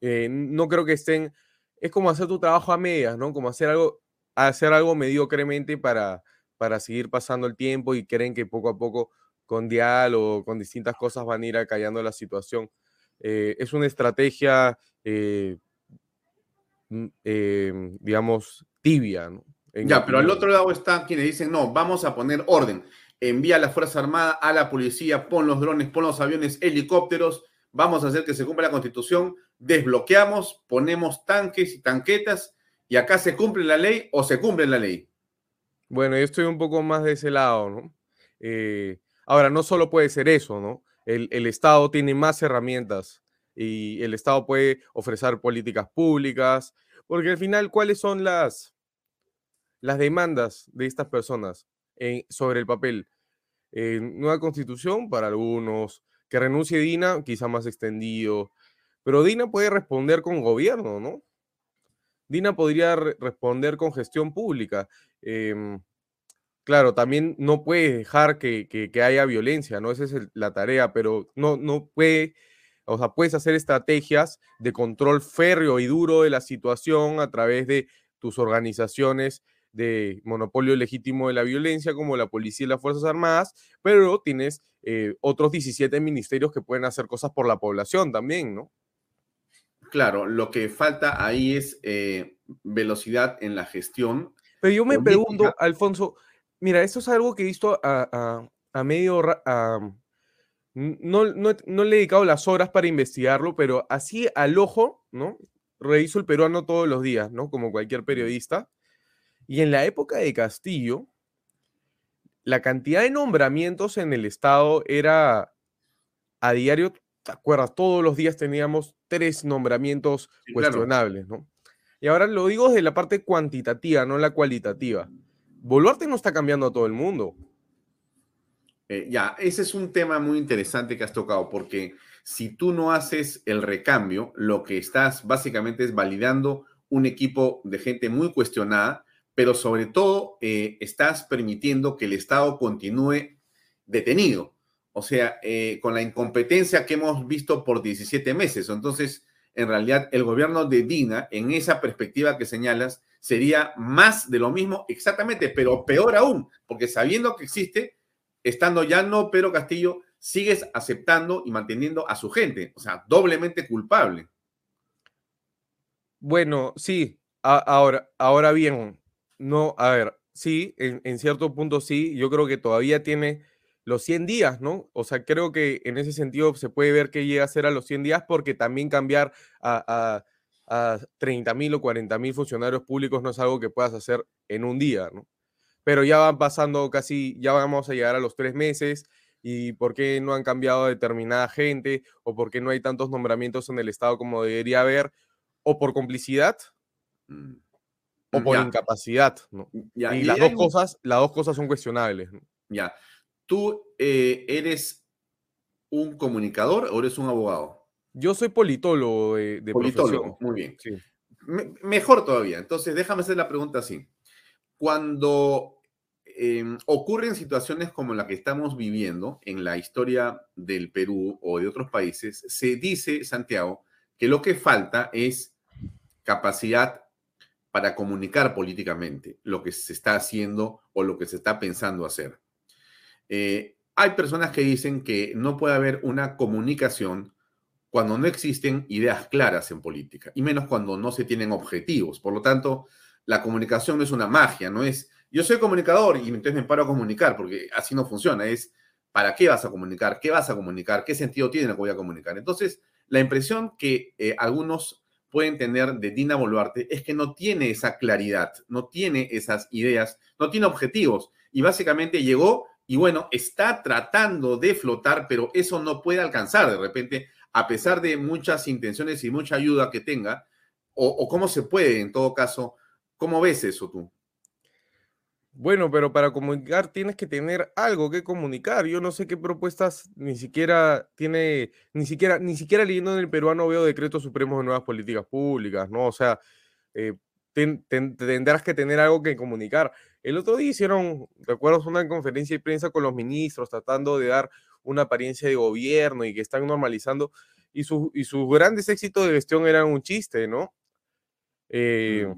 eh, no creo que estén, es como hacer tu trabajo a medias, ¿no? Como hacer algo, hacer algo mediocremente para, para seguir pasando el tiempo y creen que poco a poco con diálogo, con distintas cosas van a ir acallando la situación. Eh, es una estrategia, eh, mm, em, digamos, tibia. ¿no? ya, pero al otro lado están quienes dicen, no, vamos a poner orden. Envía a la Fuerza Armada, a la policía, pon los drones, pon los aviones, helicópteros, vamos a hacer que se cumpla la constitución, desbloqueamos, ponemos tanques y tanquetas y acá se cumple la ley o se cumple la ley. Bueno, yo estoy un poco más de ese lado, ¿no? Eh, ahora, no solo puede ser eso, ¿no? El, Estado tiene más herramientas y el Estado puede ofrecer políticas públicas, porque al final, ¿cuáles son las, las demandas de estas personas sobre el papel? nueva constitución para algunos, que renuncie Dina, quizá más extendido, pero Dina puede responder con gobierno, ¿no? Dina podría responder con gestión pública. Em, Claro, también no puede dejar que, haya violencia, ¿no? Esa es la tarea, pero no, no puede, o sea, puedes hacer estrategias de control férreo y duro de la situación a través de tus organizaciones de monopolio legítimo de la violencia, como la policía y las Fuerzas Armadas, pero tienes eh, otros 17 ministerios que pueden hacer cosas por la población también, ¿no? Claro, lo que falta ahí es eh, velocidad en la gestión. Pero yo me pregunto, Alfonso, Mira, esto es algo que he visto a, medio... no, no, le he dedicado las horas para investigarlo, pero así al ojo, ¿no? Reviso el peruano todos los días, ¿no? Como cualquier periodista. Y en la época de Castillo, la cantidad de nombramientos en el Estado era a diario, ¿te acuerdas? Todos los días teníamos tres nombramientos cuestionables, ¿no? Y ahora lo digo desde la parte cuantitativa, no la cualitativa. Boluarte no está cambiando a todo el mundo. Eh, ya, ese es un tema muy interesante que has tocado, porque si tú no haces el recambio, lo que estás básicamente es validando un equipo de gente muy cuestionada, pero sobre todo eh, estás permitiendo que el Estado continúe detenido. O sea, eh, con la incompetencia que hemos visto por 17 meses. Entonces, en realidad, el gobierno de Dina, en esa perspectiva que señalas, sería más de lo mismo exactamente, pero peor aún, porque sabiendo que existe, estando ya no Pedro Castillo, sigues aceptando y manteniendo a su gente, o sea, doblemente culpable. Bueno, sí, ahora, ahora bien, no, a ver, sí, en, cierto punto sí, yo creo que todavía tiene los 100 días, ¿no? O sea, creo que en ese sentido se puede ver que llega a ser a los 100 días porque también cambiar a 30 mil o 40 mil funcionarios públicos no es algo que puedas hacer en un día, ¿no? pero ya van pasando casi, ya vamos a llegar a los tres meses y por qué no han cambiado determinada gente o por qué no hay tantos nombramientos en el Estado como debería haber, o por complicidad Mm. o por Ya. incapacidad. ¿no? Ya, Y y las dos, un- cosas, las dos cosas son cuestionables. ¿no? Ya. ¿Tú eh, eres un comunicador o eres un abogado? Yo soy politólogo de, de Politólogo, profesión. muy bien. Sí. Me- mejor todavía. Entonces, déjame hacer la pregunta así. Cuando em, ocurren situaciones como la que estamos viviendo en la historia del Perú o de otros países, se dice, Santiago, que lo que falta es capacidad para comunicar políticamente lo que se está haciendo o lo que se está pensando hacer. Eh, hay personas que dicen que no puede haber una comunicación cuando no existen ideas claras en política, y menos cuando no se tienen objetivos. Por lo tanto, la comunicación no es una magia, no es yo soy comunicador y entonces me paro a comunicar, porque así no funciona, es ¿para qué vas a comunicar? ¿Qué vas a comunicar? ¿Qué sentido tiene lo que voy a comunicar? Entonces, la impresión que eh, algunos pueden tener de Dina Boluarte es que no tiene esa claridad, no tiene esas ideas, no tiene objetivos, y básicamente llegó y bueno, está tratando de flotar, pero eso no puede alcanzar de repente, a pesar de muchas intenciones y mucha ayuda que tenga, o, cómo se puede en todo caso, ¿cómo ves eso tú? Bueno, pero para comunicar tienes que tener algo que comunicar. Yo no sé qué propuestas ni siquiera tiene, ni siquiera, ni siquiera leyendo en el peruano veo decretos supremos de nuevas políticas públicas, ¿no? O sea, eh, ten- ten- tendrás que tener algo que comunicar. El otro día hicieron, ¿recuerdas? Una conferencia de prensa con los ministros tratando de dar una apariencia de gobierno y que están normalizando. Y, sus- y sus grandes éxitos de gestión eran un chiste, ¿no? Eh,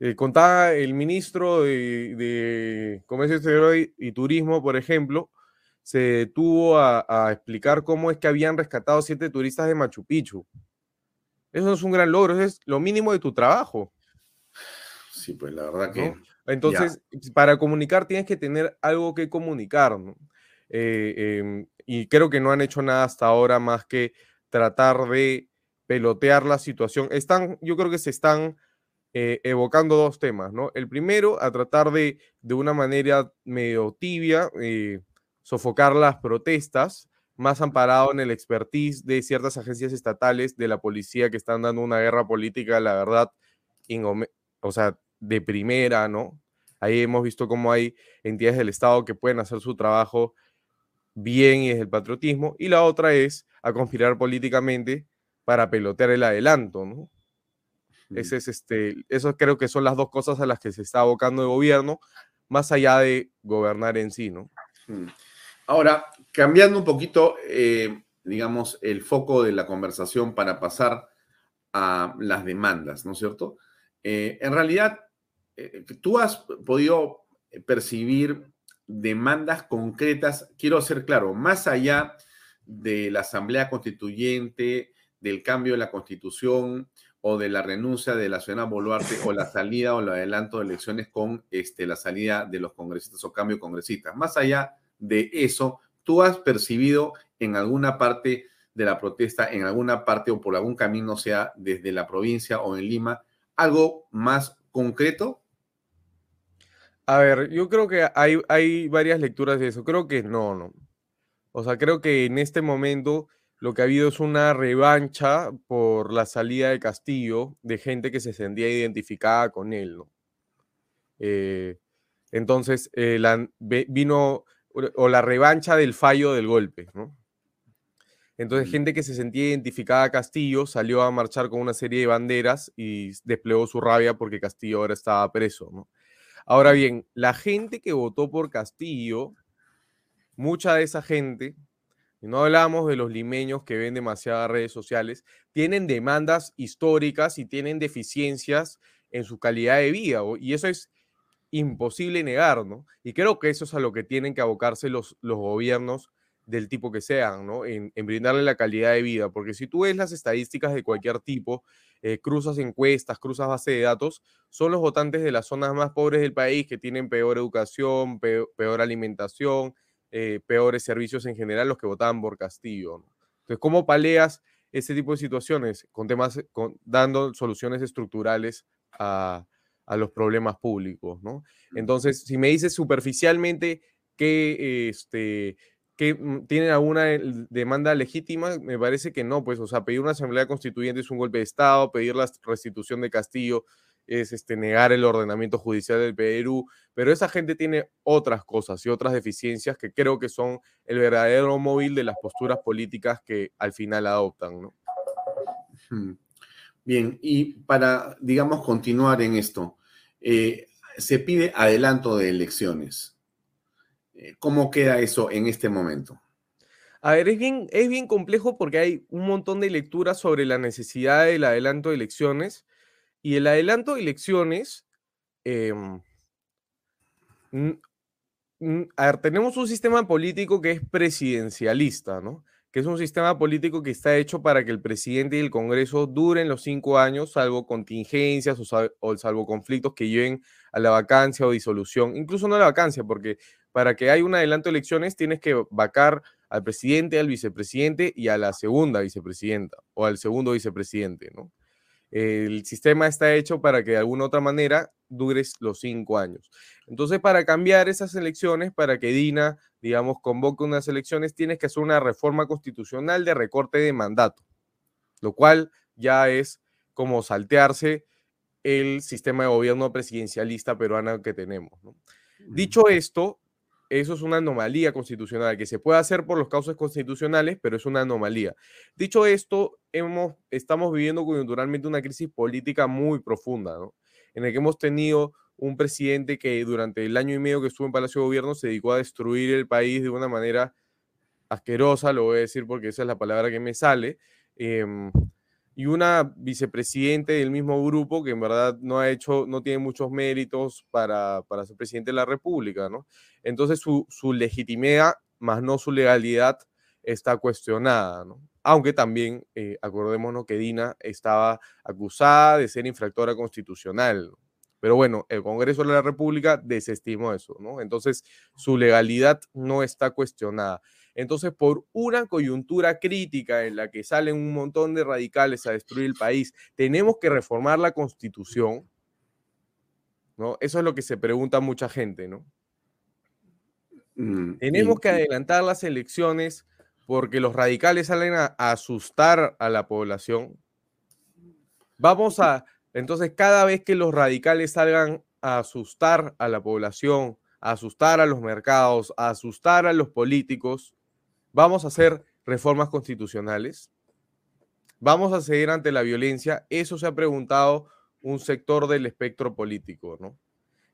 eh, contaba el ministro de, de Comercio Exterior y, Turismo, por ejemplo, se detuvo a, a explicar cómo es que habían rescatado siete turistas de Machu Picchu. Eso es un gran logro, eso es lo mínimo de tu trabajo. Sí, pues la verdad que... Entonces, para comunicar tienes que tener algo que comunicar, ¿no? Eh, em, y creo que no han hecho nada hasta ahora más que tratar de pelotear la situación. Están, yo creo que se están eh, evocando dos temas, ¿no? El primero, a tratar de, de una manera medio tibia, eh, sofocar las protestas, más amparado en el expertise de ciertas agencias estatales de la policía que están dando una guerra política, la verdad, o sea, de primera, ¿no? Ahí hemos visto cómo hay entidades del Estado que pueden hacer su trabajo bien y desde el patriotismo, y la otra es a conspirar políticamente para pelotear el adelanto, ¿no? Ese es este, eso creo que son las dos cosas a las que se está abocando el gobierno, más allá de gobernar en sí, ¿no? Ahora, cambiando un poquito, eh, digamos, el foco de la conversación para pasar a las demandas, ¿no es cierto? Eh, en realidad, eh, tú has podido percibir demandas concretas, quiero ser claro, más allá de la Asamblea Constituyente, del cambio de la Constitución o de la renuncia de la ciudadana Boluarte o la salida o el adelanto de elecciones con este, la salida de los congresistas o cambio de congresistas. Más allá de eso, ¿tú has percibido en alguna parte de la protesta, en alguna parte o por algún camino, sea desde la provincia o en Lima, algo más concreto? A ver, yo creo que hay, hay varias lecturas de eso. Creo que no, no. O sea, creo que en este momento lo que ha habido es una revancha por la salida de Castillo de gente que se sentía identificada con él, ¿no? Eh, entonces, eh, la- vino o- o la revancha del fallo del golpe, ¿no? Entonces, gente que se sentía identificada a Castillo salió a marchar con una serie de banderas y desplegó su rabia porque Castillo ahora estaba preso, ¿no? Ahora bien, la gente que votó por Castillo, mucha de esa gente, y no hablamos de los limeños que ven demasiadas redes sociales, tienen demandas históricas y tienen deficiencias en su calidad de vida, y eso es imposible negar, ¿no? Y creo que eso es a lo que tienen que abocarse los, los gobiernos del tipo que sean, ¿no? En, en brindarle la calidad de vida, porque si tú ves las estadísticas de cualquier tipo, eh, cruzas encuestas, cruzas base de datos, son los votantes de las zonas más pobres del país que tienen peor educación, peo- peor, alimentación, eh, peores servicios en general, los que votaban por Castillo, ¿no? Entonces, ¿cómo paleas ese tipo de situaciones? Con temas, con, dando soluciones estructurales a, a los problemas públicos, ¿no? Entonces, si me dices superficialmente que, este, que mm, tienen alguna demanda legítima, me parece que no, pues, o sea, pedir una asamblea constituyente es un golpe de Estado, pedir la restitución de Castillo es este, negar el ordenamiento judicial del Perú, pero esa gente tiene otras cosas y otras deficiencias que creo que son el verdadero móvil de las posturas políticas que al final adoptan, ¿no? Bien, y para, digamos, continuar en esto, eh, se pide adelanto de elecciones. Eh, ¿Cómo queda eso en este momento? A ver, es bien, es bien complejo porque hay un montón de lecturas sobre la necesidad del adelanto de elecciones y el adelanto de elecciones, em, a ver, tenemos un sistema político que es presidencialista, ¿no? Que es un sistema político que está hecho para que el presidente y el Congreso duren los cinco años, salvo contingencias o, salvo conflictos que lleven a la vacancia o disolución, incluso no a la vacancia, porque para que haya un adelanto de elecciones tienes que vacar al presidente, al vicepresidente y a la segunda vicepresidenta o al segundo vicepresidente, ¿no? El sistema está hecho para que de alguna otra manera dures los cinco años. Entonces, para cambiar esas elecciones, para que Dina, digamos, convoque unas elecciones, tienes que hacer una reforma constitucional de recorte de mandato, lo cual ya es como saltearse el sistema de gobierno presidencialista peruano que tenemos. Dicho esto, eso es una anomalía constitucional que se puede hacer por los causas constitucionales, pero es una anomalía. Dicho esto, hemos, estamos viviendo coyunturalmente una crisis política muy profunda, ¿no? en el que hemos tenido un presidente que durante el año y medio que estuvo en Palacio de Gobierno se dedicó a destruir el país de una manera asquerosa, lo voy a decir porque esa es la palabra que me sale. Em, y una vicepresidente del mismo grupo que en verdad no ha hecho, no tiene muchos méritos para, para ser presidente de la República, ¿no? Entonces su, su, legitimidad, más no su legalidad, está cuestionada, ¿no? Aunque también, eh, acordémonos que Dina estaba acusada de ser infractora constitucional, Pero bueno, el Congreso de la República desestimó eso, ¿no? Entonces, su legalidad no está cuestionada. Entonces, por una coyuntura crítica en la que salen un montón de radicales a destruir el país, tenemos que reformar la constitución, ¿no? Eso es lo que se pregunta mucha gente, ¿no? Mm, tenemos que adelantar las elecciones porque los radicales salen a, asustar a la población. Vamos a, entonces, cada vez que los radicales salgan a asustar a la población, a asustar a los mercados, a asustar a los políticos, vamos a hacer reformas constitucionales, vamos a seguir ante la violencia. Eso se ha preguntado un sector del espectro político, ¿no?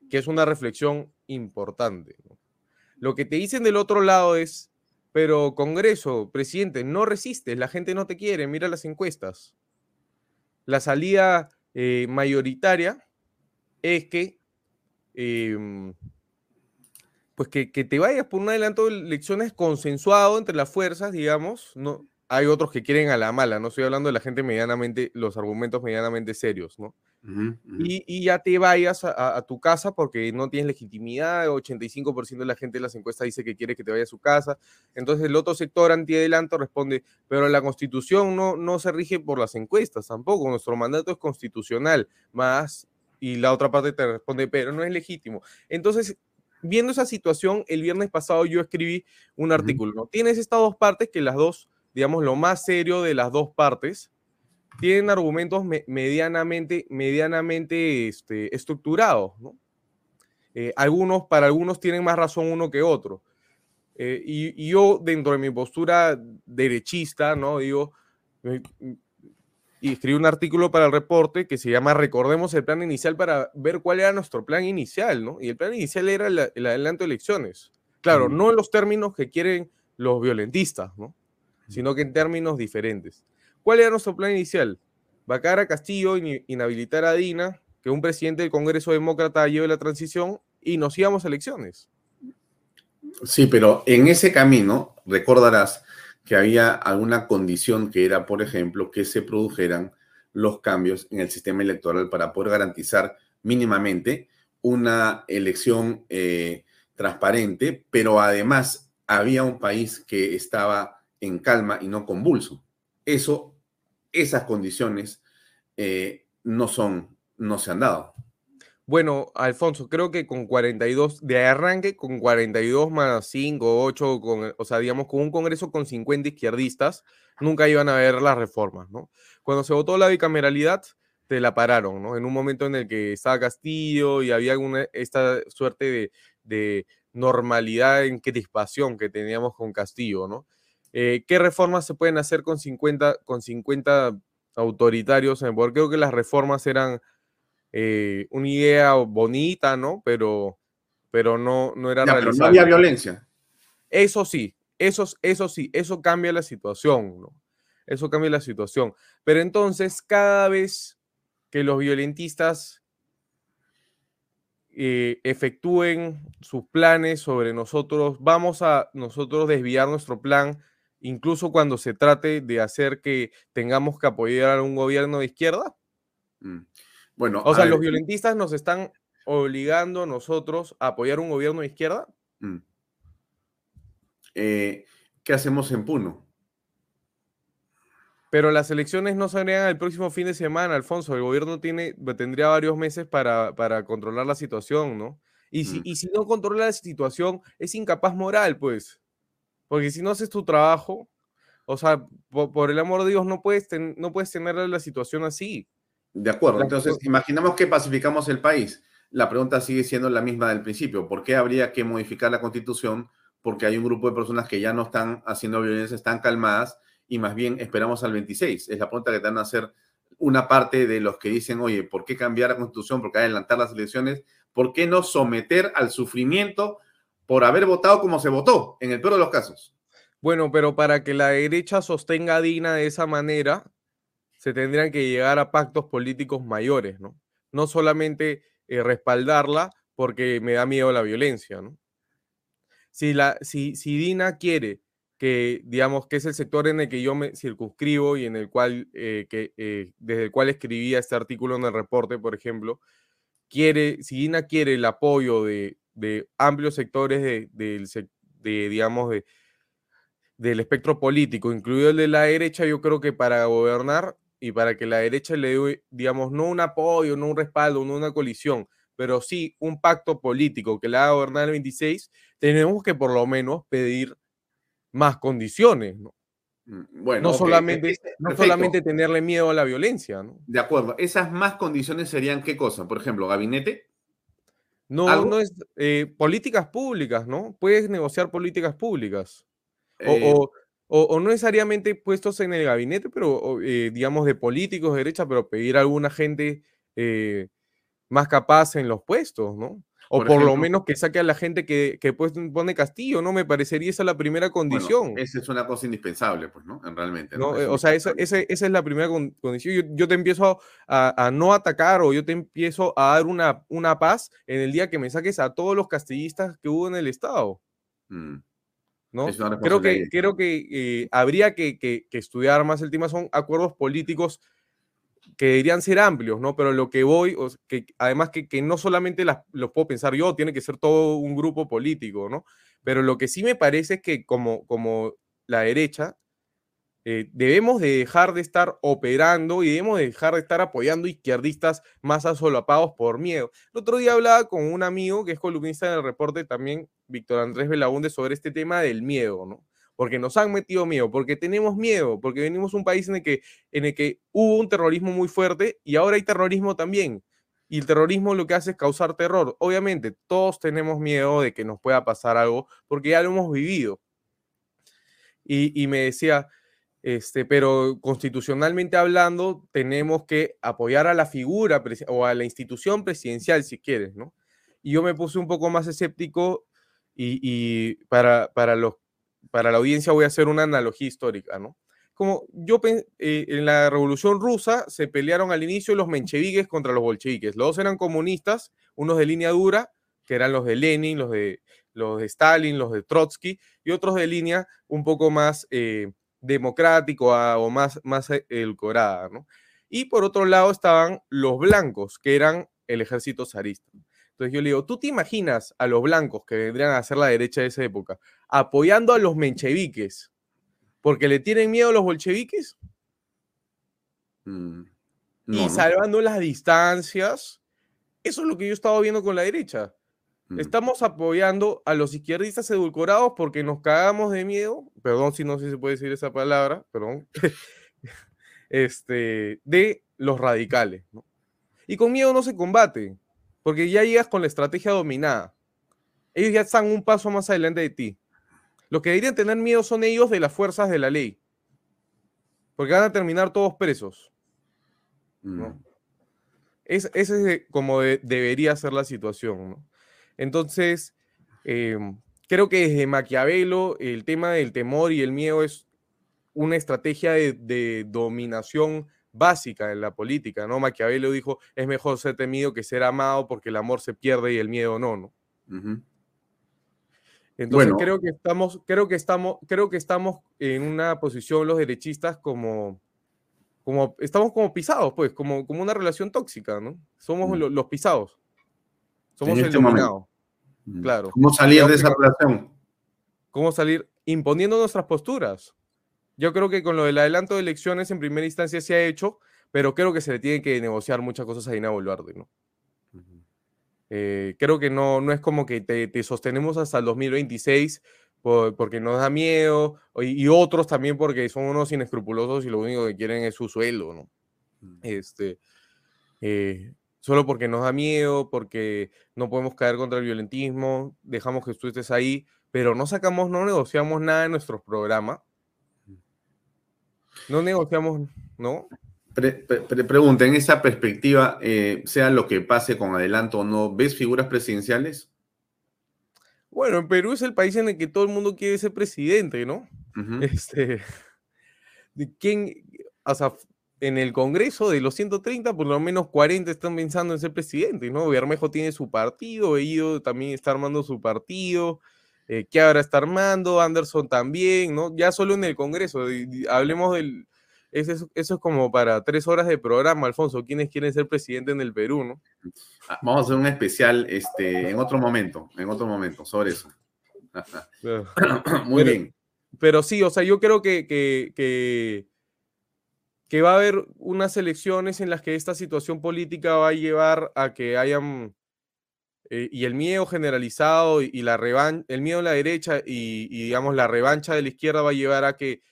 Que es una reflexión importante. Lo que te dicen del otro lado es, pero Congreso, presidente, no resistes, la gente no te quiere, mira las encuestas. La salida eh, mayoritaria es que em, pues que, te vayas por un adelanto de elecciones consensuado entre las fuerzas, digamos, no, hay otros que quieren a la mala, no estoy hablando de la gente medianamente, los argumentos medianamente serios, ¿no? Y, ya te vayas a, tu casa porque no tienes legitimidad, 85% de la gente de las encuestas dice que quiere que te vaya a su casa, entonces el otro sector anti-adelanto responde, pero la constitución no, no se rige por las encuestas tampoco, nuestro mandato es constitucional, más, y la otra parte te responde, pero no es legítimo. Entonces, viendo esa situación, el viernes pasado yo escribí un artículo. Tienes estas dos partes que las dos, digamos, lo más serio de las dos partes, tienen argumentos medianamente, medianamente este, estructurados, ¿no? Eh, algunos, para algunos tienen más razón uno que otro. Eh, y, y, yo, dentro de mi postura derechista, ¿no? Digo, y escribí un artículo para el reporte que se llama Recordemos el plan inicial para ver cuál era nuestro plan inicial, ¿no? Y el plan inicial era el, adelanto de elecciones. Claro, no en los términos que quieren los violentistas, ¿no? Sino que en términos diferentes. ¿Cuál era nuestro plan inicial? Vacar a Castillo, inhabilitar a Dina, que un presidente del Congreso Demócrata lleve la transición y nos íbamos a elecciones. Sí, pero en ese camino, recordarás, que había alguna condición que era, por ejemplo, que se produjeran los cambios en el sistema electoral para poder garantizar mínimamente una elección eh, transparente, pero además había un país que estaba en calma y no convulso. Eso, esas condiciones eh, no son, no se han dado. Bueno, Alfonso, creo que con 42, de arranque con 42 más 5, 8, con, o sea, digamos, con un Congreso con 50 izquierdistas, nunca iban a ver las reformas, ¿no? Cuando se votó la bicameralidad, te la pararon, ¿no? En un momento en el que estaba Castillo y había alguna, esta suerte de, de normalidad en crispación que teníamos con Castillo, ¿no? Eh, ¿Qué reformas se pueden hacer con 50, con 50 autoritarios en Creo que las reformas eran eh, una idea bonita, ¿no? Pero, pero no, no era pero no había violencia. Eso sí, eso, eso sí, eso cambia la situación, ¿no? Eso cambia la situación. Pero entonces, cada vez que los violentistas eh, efectúen sus planes sobre nosotros, vamos a nosotros desviar nuestro plan, incluso cuando se trate de hacer que tengamos que apoyar a un gobierno de izquierda. Mm. Bueno, o sea, los violentistas nos están obligando a nosotros a apoyar un gobierno de izquierda. Mm. Eh, ¿Qué hacemos en Puno? Pero las elecciones no serían el próximo fin de semana, Alfonso. El gobierno tiene, tendría varios meses para, para controlar la situación, ¿no? Y si, mm. y si no controla la situación, es incapaz moral, pues. Porque si no haces tu trabajo, o sea, por, el amor de Dios, no puedes, no puedes tener la situación así. De acuerdo, entonces imaginamos que pacificamos el país. La pregunta sigue siendo la misma del principio. ¿Por qué habría que modificar la constitución? Porque hay un grupo de personas que ya no están haciendo violencia, están calmadas y más bien esperamos al 26. Es la pregunta que te van a hacer una parte de los que dicen, oye, ¿por qué cambiar la constitución? ¿Por qué adelantar las elecciones? ¿Por qué no someter al sufrimiento por haber votado como se votó, en el peor de los casos? Bueno, pero para que la derecha sostenga Dina de esa manera, se tendrían que llegar a pactos políticos mayores, ¿no? No solamente eh, respaldarla porque me da miedo la violencia, ¿no? Si, la, si, si Dina quiere que, digamos, que es el sector en el que yo me circunscribo y en el cual, eh, que, eh, desde el cual escribía este artículo en el reporte, por ejemplo, quiere, si Dina quiere el apoyo de, de amplios sectores de, de, digamos, de, del espectro político, incluido el de la derecha, yo creo que para gobernar y para que la derecha le dé, digamos, no un apoyo, no un respaldo, no una colisión, pero sí un pacto político que le haga gobernar el 26, tenemos que por lo menos pedir más condiciones, ¿no? Mm, bueno, no, solamente, no solamente tenerle miedo a la violencia, ¿no? De acuerdo. ¿Esas más condiciones serían qué cosa? Por ejemplo, gabinete. No, no es eh, políticas públicas, ¿no? Puedes negociar políticas públicas. o, eh, o, no necesariamente puestos en el gabinete, pero eh, digamos de políticos de derecha, pero pedir a alguna gente eh, más capaz en los puestos, ¿no? O por, lo menos que saque a la gente que, que pues, pone Castillo, ¿no? Me parecería esa la primera condición. esa es una cosa indispensable, pues, ¿no? Realmente. ¿no? Eh, o sea, esa, esa, esa, es la primera condición. Yo, te empiezo a, a, no atacar o yo te empiezo a dar una, una paz en el día que me saques a todos los castillistas que hubo en el Estado. Mm. ¿No? Creo que, creo que eh, habría que, estudiar más el tema, son acuerdos políticos que deberían ser amplios, ¿no? Pero lo que voy, que además que, no solamente las, los puedo pensar yo, tiene que ser todo un grupo político, ¿no? Pero lo que sí me parece es que como, como la derecha, eh, debemos de dejar de estar operando y debemos de dejar de estar apoyando izquierdistas más asolapados por miedo. El otro día hablaba con un amigo que es columnista en el reporte también, Víctor Andrés Belaunde, sobre este tema del miedo, ¿no? Porque nos han metido miedo, porque tenemos miedo, porque venimos de un país en el, que, en el que hubo un terrorismo muy fuerte y ahora hay terrorismo también. Y el terrorismo lo que hace es causar terror. Obviamente, todos tenemos miedo de que nos pueda pasar algo porque ya lo hemos vivido. Y, y me decía, este, pero constitucionalmente hablando, tenemos que apoyar a la figura o a la institución presidencial, si quieres, ¿no? Y yo me puse un poco más escéptico y, para, para, los, para la audiencia voy a hacer una analogía histórica, ¿no? Como yo eh, en la Revolución Rusa se pelearon al inicio los mencheviques contra los bolcheviques. Los dos eran comunistas, unos de línea dura, que eran los de Lenin, los de, los de Stalin, los de Trotsky, y otros de línea un poco más... Eh, democrático o más, más edulcorada, ¿no? Y por otro lado estaban los blancos, que eran el ejército zarista. Entonces yo le digo, ¿tú te imaginas a los blancos que vendrían a ser la derecha de esa época apoyando a los mencheviques porque le tienen miedo a los bolcheviques? Mm, y salvando las distancias Eso es lo que yo estaba viendo con la derecha. Mm. Estamos apoyando a los izquierdistas edulcorados porque nos cagamos de miedo, perdón si no sé si se puede decir esa palabra, perdón, este, de los radicales. ¿no? Y con miedo no se combate, porque ya llegas con la estrategia dominada. Ellos ya están un paso más adelante de ti. Los que deberían tener miedo son ellos de las fuerzas de la ley, porque van a terminar todos presos. ¿no? Mm. Es, ese es como de- debería ser la situación. ¿no? Entonces, eh, creo que desde Maquiavelo el tema del temor y el miedo es una estrategia de, de dominación básica en la política, ¿no? Maquiavelo dijo, es mejor ser temido que ser amado porque el amor se pierde y el miedo no, ¿no? Entonces Bueno. creo que estamos, creo que estamos, creo que estamos en una posición los derechistas como, como estamos como pisados, pues, como, como una relación tóxica, ¿no? Somos Mm. lo- los pisados. Somos En este momento. Mm. Claro. ¿Cómo salir de esa relación? ¿Cómo salir? Imponiendo nuestras posturas. Yo creo que con lo del adelanto de elecciones en primera instancia se ha hecho, pero creo que se le tiene que negociar muchas cosas a Dina Boluarte, ¿no? Eh, creo que no, no es como que te, te sostenemos hasta el 2026 por- porque nos da miedo, y, y otros también porque son unos inescrupulosos y lo único que quieren es su sueldo, ¿no? Este, eh, solo porque nos da miedo, porque no podemos caer contra el violentismo, dejamos que tú estés ahí, pero no sacamos, no negociamos nada en nuestros programas. No negociamos, ¿no? Pre- pre- pre- pregunta, en esa perspectiva, eh, sea lo que pase con adelanto o no, ¿ves figuras presidenciales? Bueno, en Perú es el país en el que todo el mundo quiere ser presidente, ¿no? Este, ¿de quién, o sea, en el Congreso de los 130, por lo menos 40 están pensando en ser presidente, ¿no? Bermejo tiene su partido, Bellido también está armando su partido, eh, Chiara está armando, Anderson también, ¿no? Ya solo en el Congreso, hablemos del... Eso es, eso es como para tres horas de programa, Alfonso, ¿quiénes quieren ser presidente en el Perú, no? Ah, Vamos a hacer un especial este, en otro momento, en otro momento, sobre eso. Muy Pero- bien. Pero sí, o sea, yo creo que, que, que, que va a haber unas elecciones en las que esta situación política va a llevar a que hayan, eh, y el miedo generalizado y, la revan el miedo en la derecha y, digamos la revancha de la izquierda va a llevar a que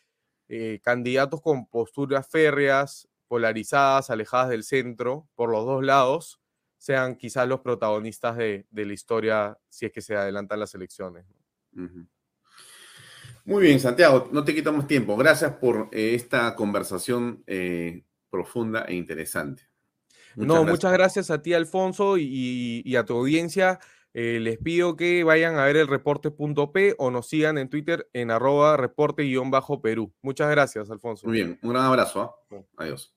eh, candidatos con posturas férreas, polarizadas, alejadas del centro, por los dos lados, sean quizás los protagonistas de, la historia si es que se adelantan las elecciones. Muy bien, Santiago, no te quitamos tiempo. Gracias por eh, esta conversación eh, profunda e interesante. no, muchas gracias a ti, Alfonso, y, a tu audiencia. Eh, les pido que vayan a ver el reporte.p o nos sigan en Twitter en arroba reporte-perú. Muchas gracias, Alfonso. Muy bien, un gran abrazo. ¿ah? Adiós.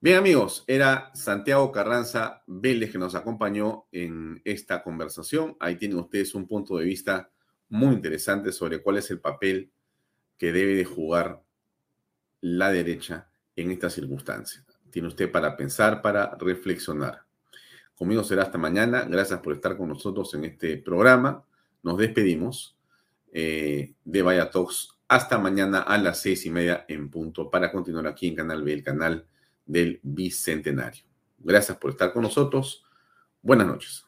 Bien, amigos, era Santiago Carranza Vélez que nos acompañó en esta conversación. Ahí tienen ustedes un punto de vista muy interesante sobre cuál es el papel que debe de jugar la derecha en esta circunstancia. Tiene usted para pensar, para reflexionar. Conmigo será hasta mañana. Gracias por estar con nosotros en este programa. Nos despedimos eh, de Vaya Talks hasta mañana a las seis y media en punto para continuar aquí en Canal B, el canal del Bicentenario. Gracias por estar con nosotros. Buenas noches.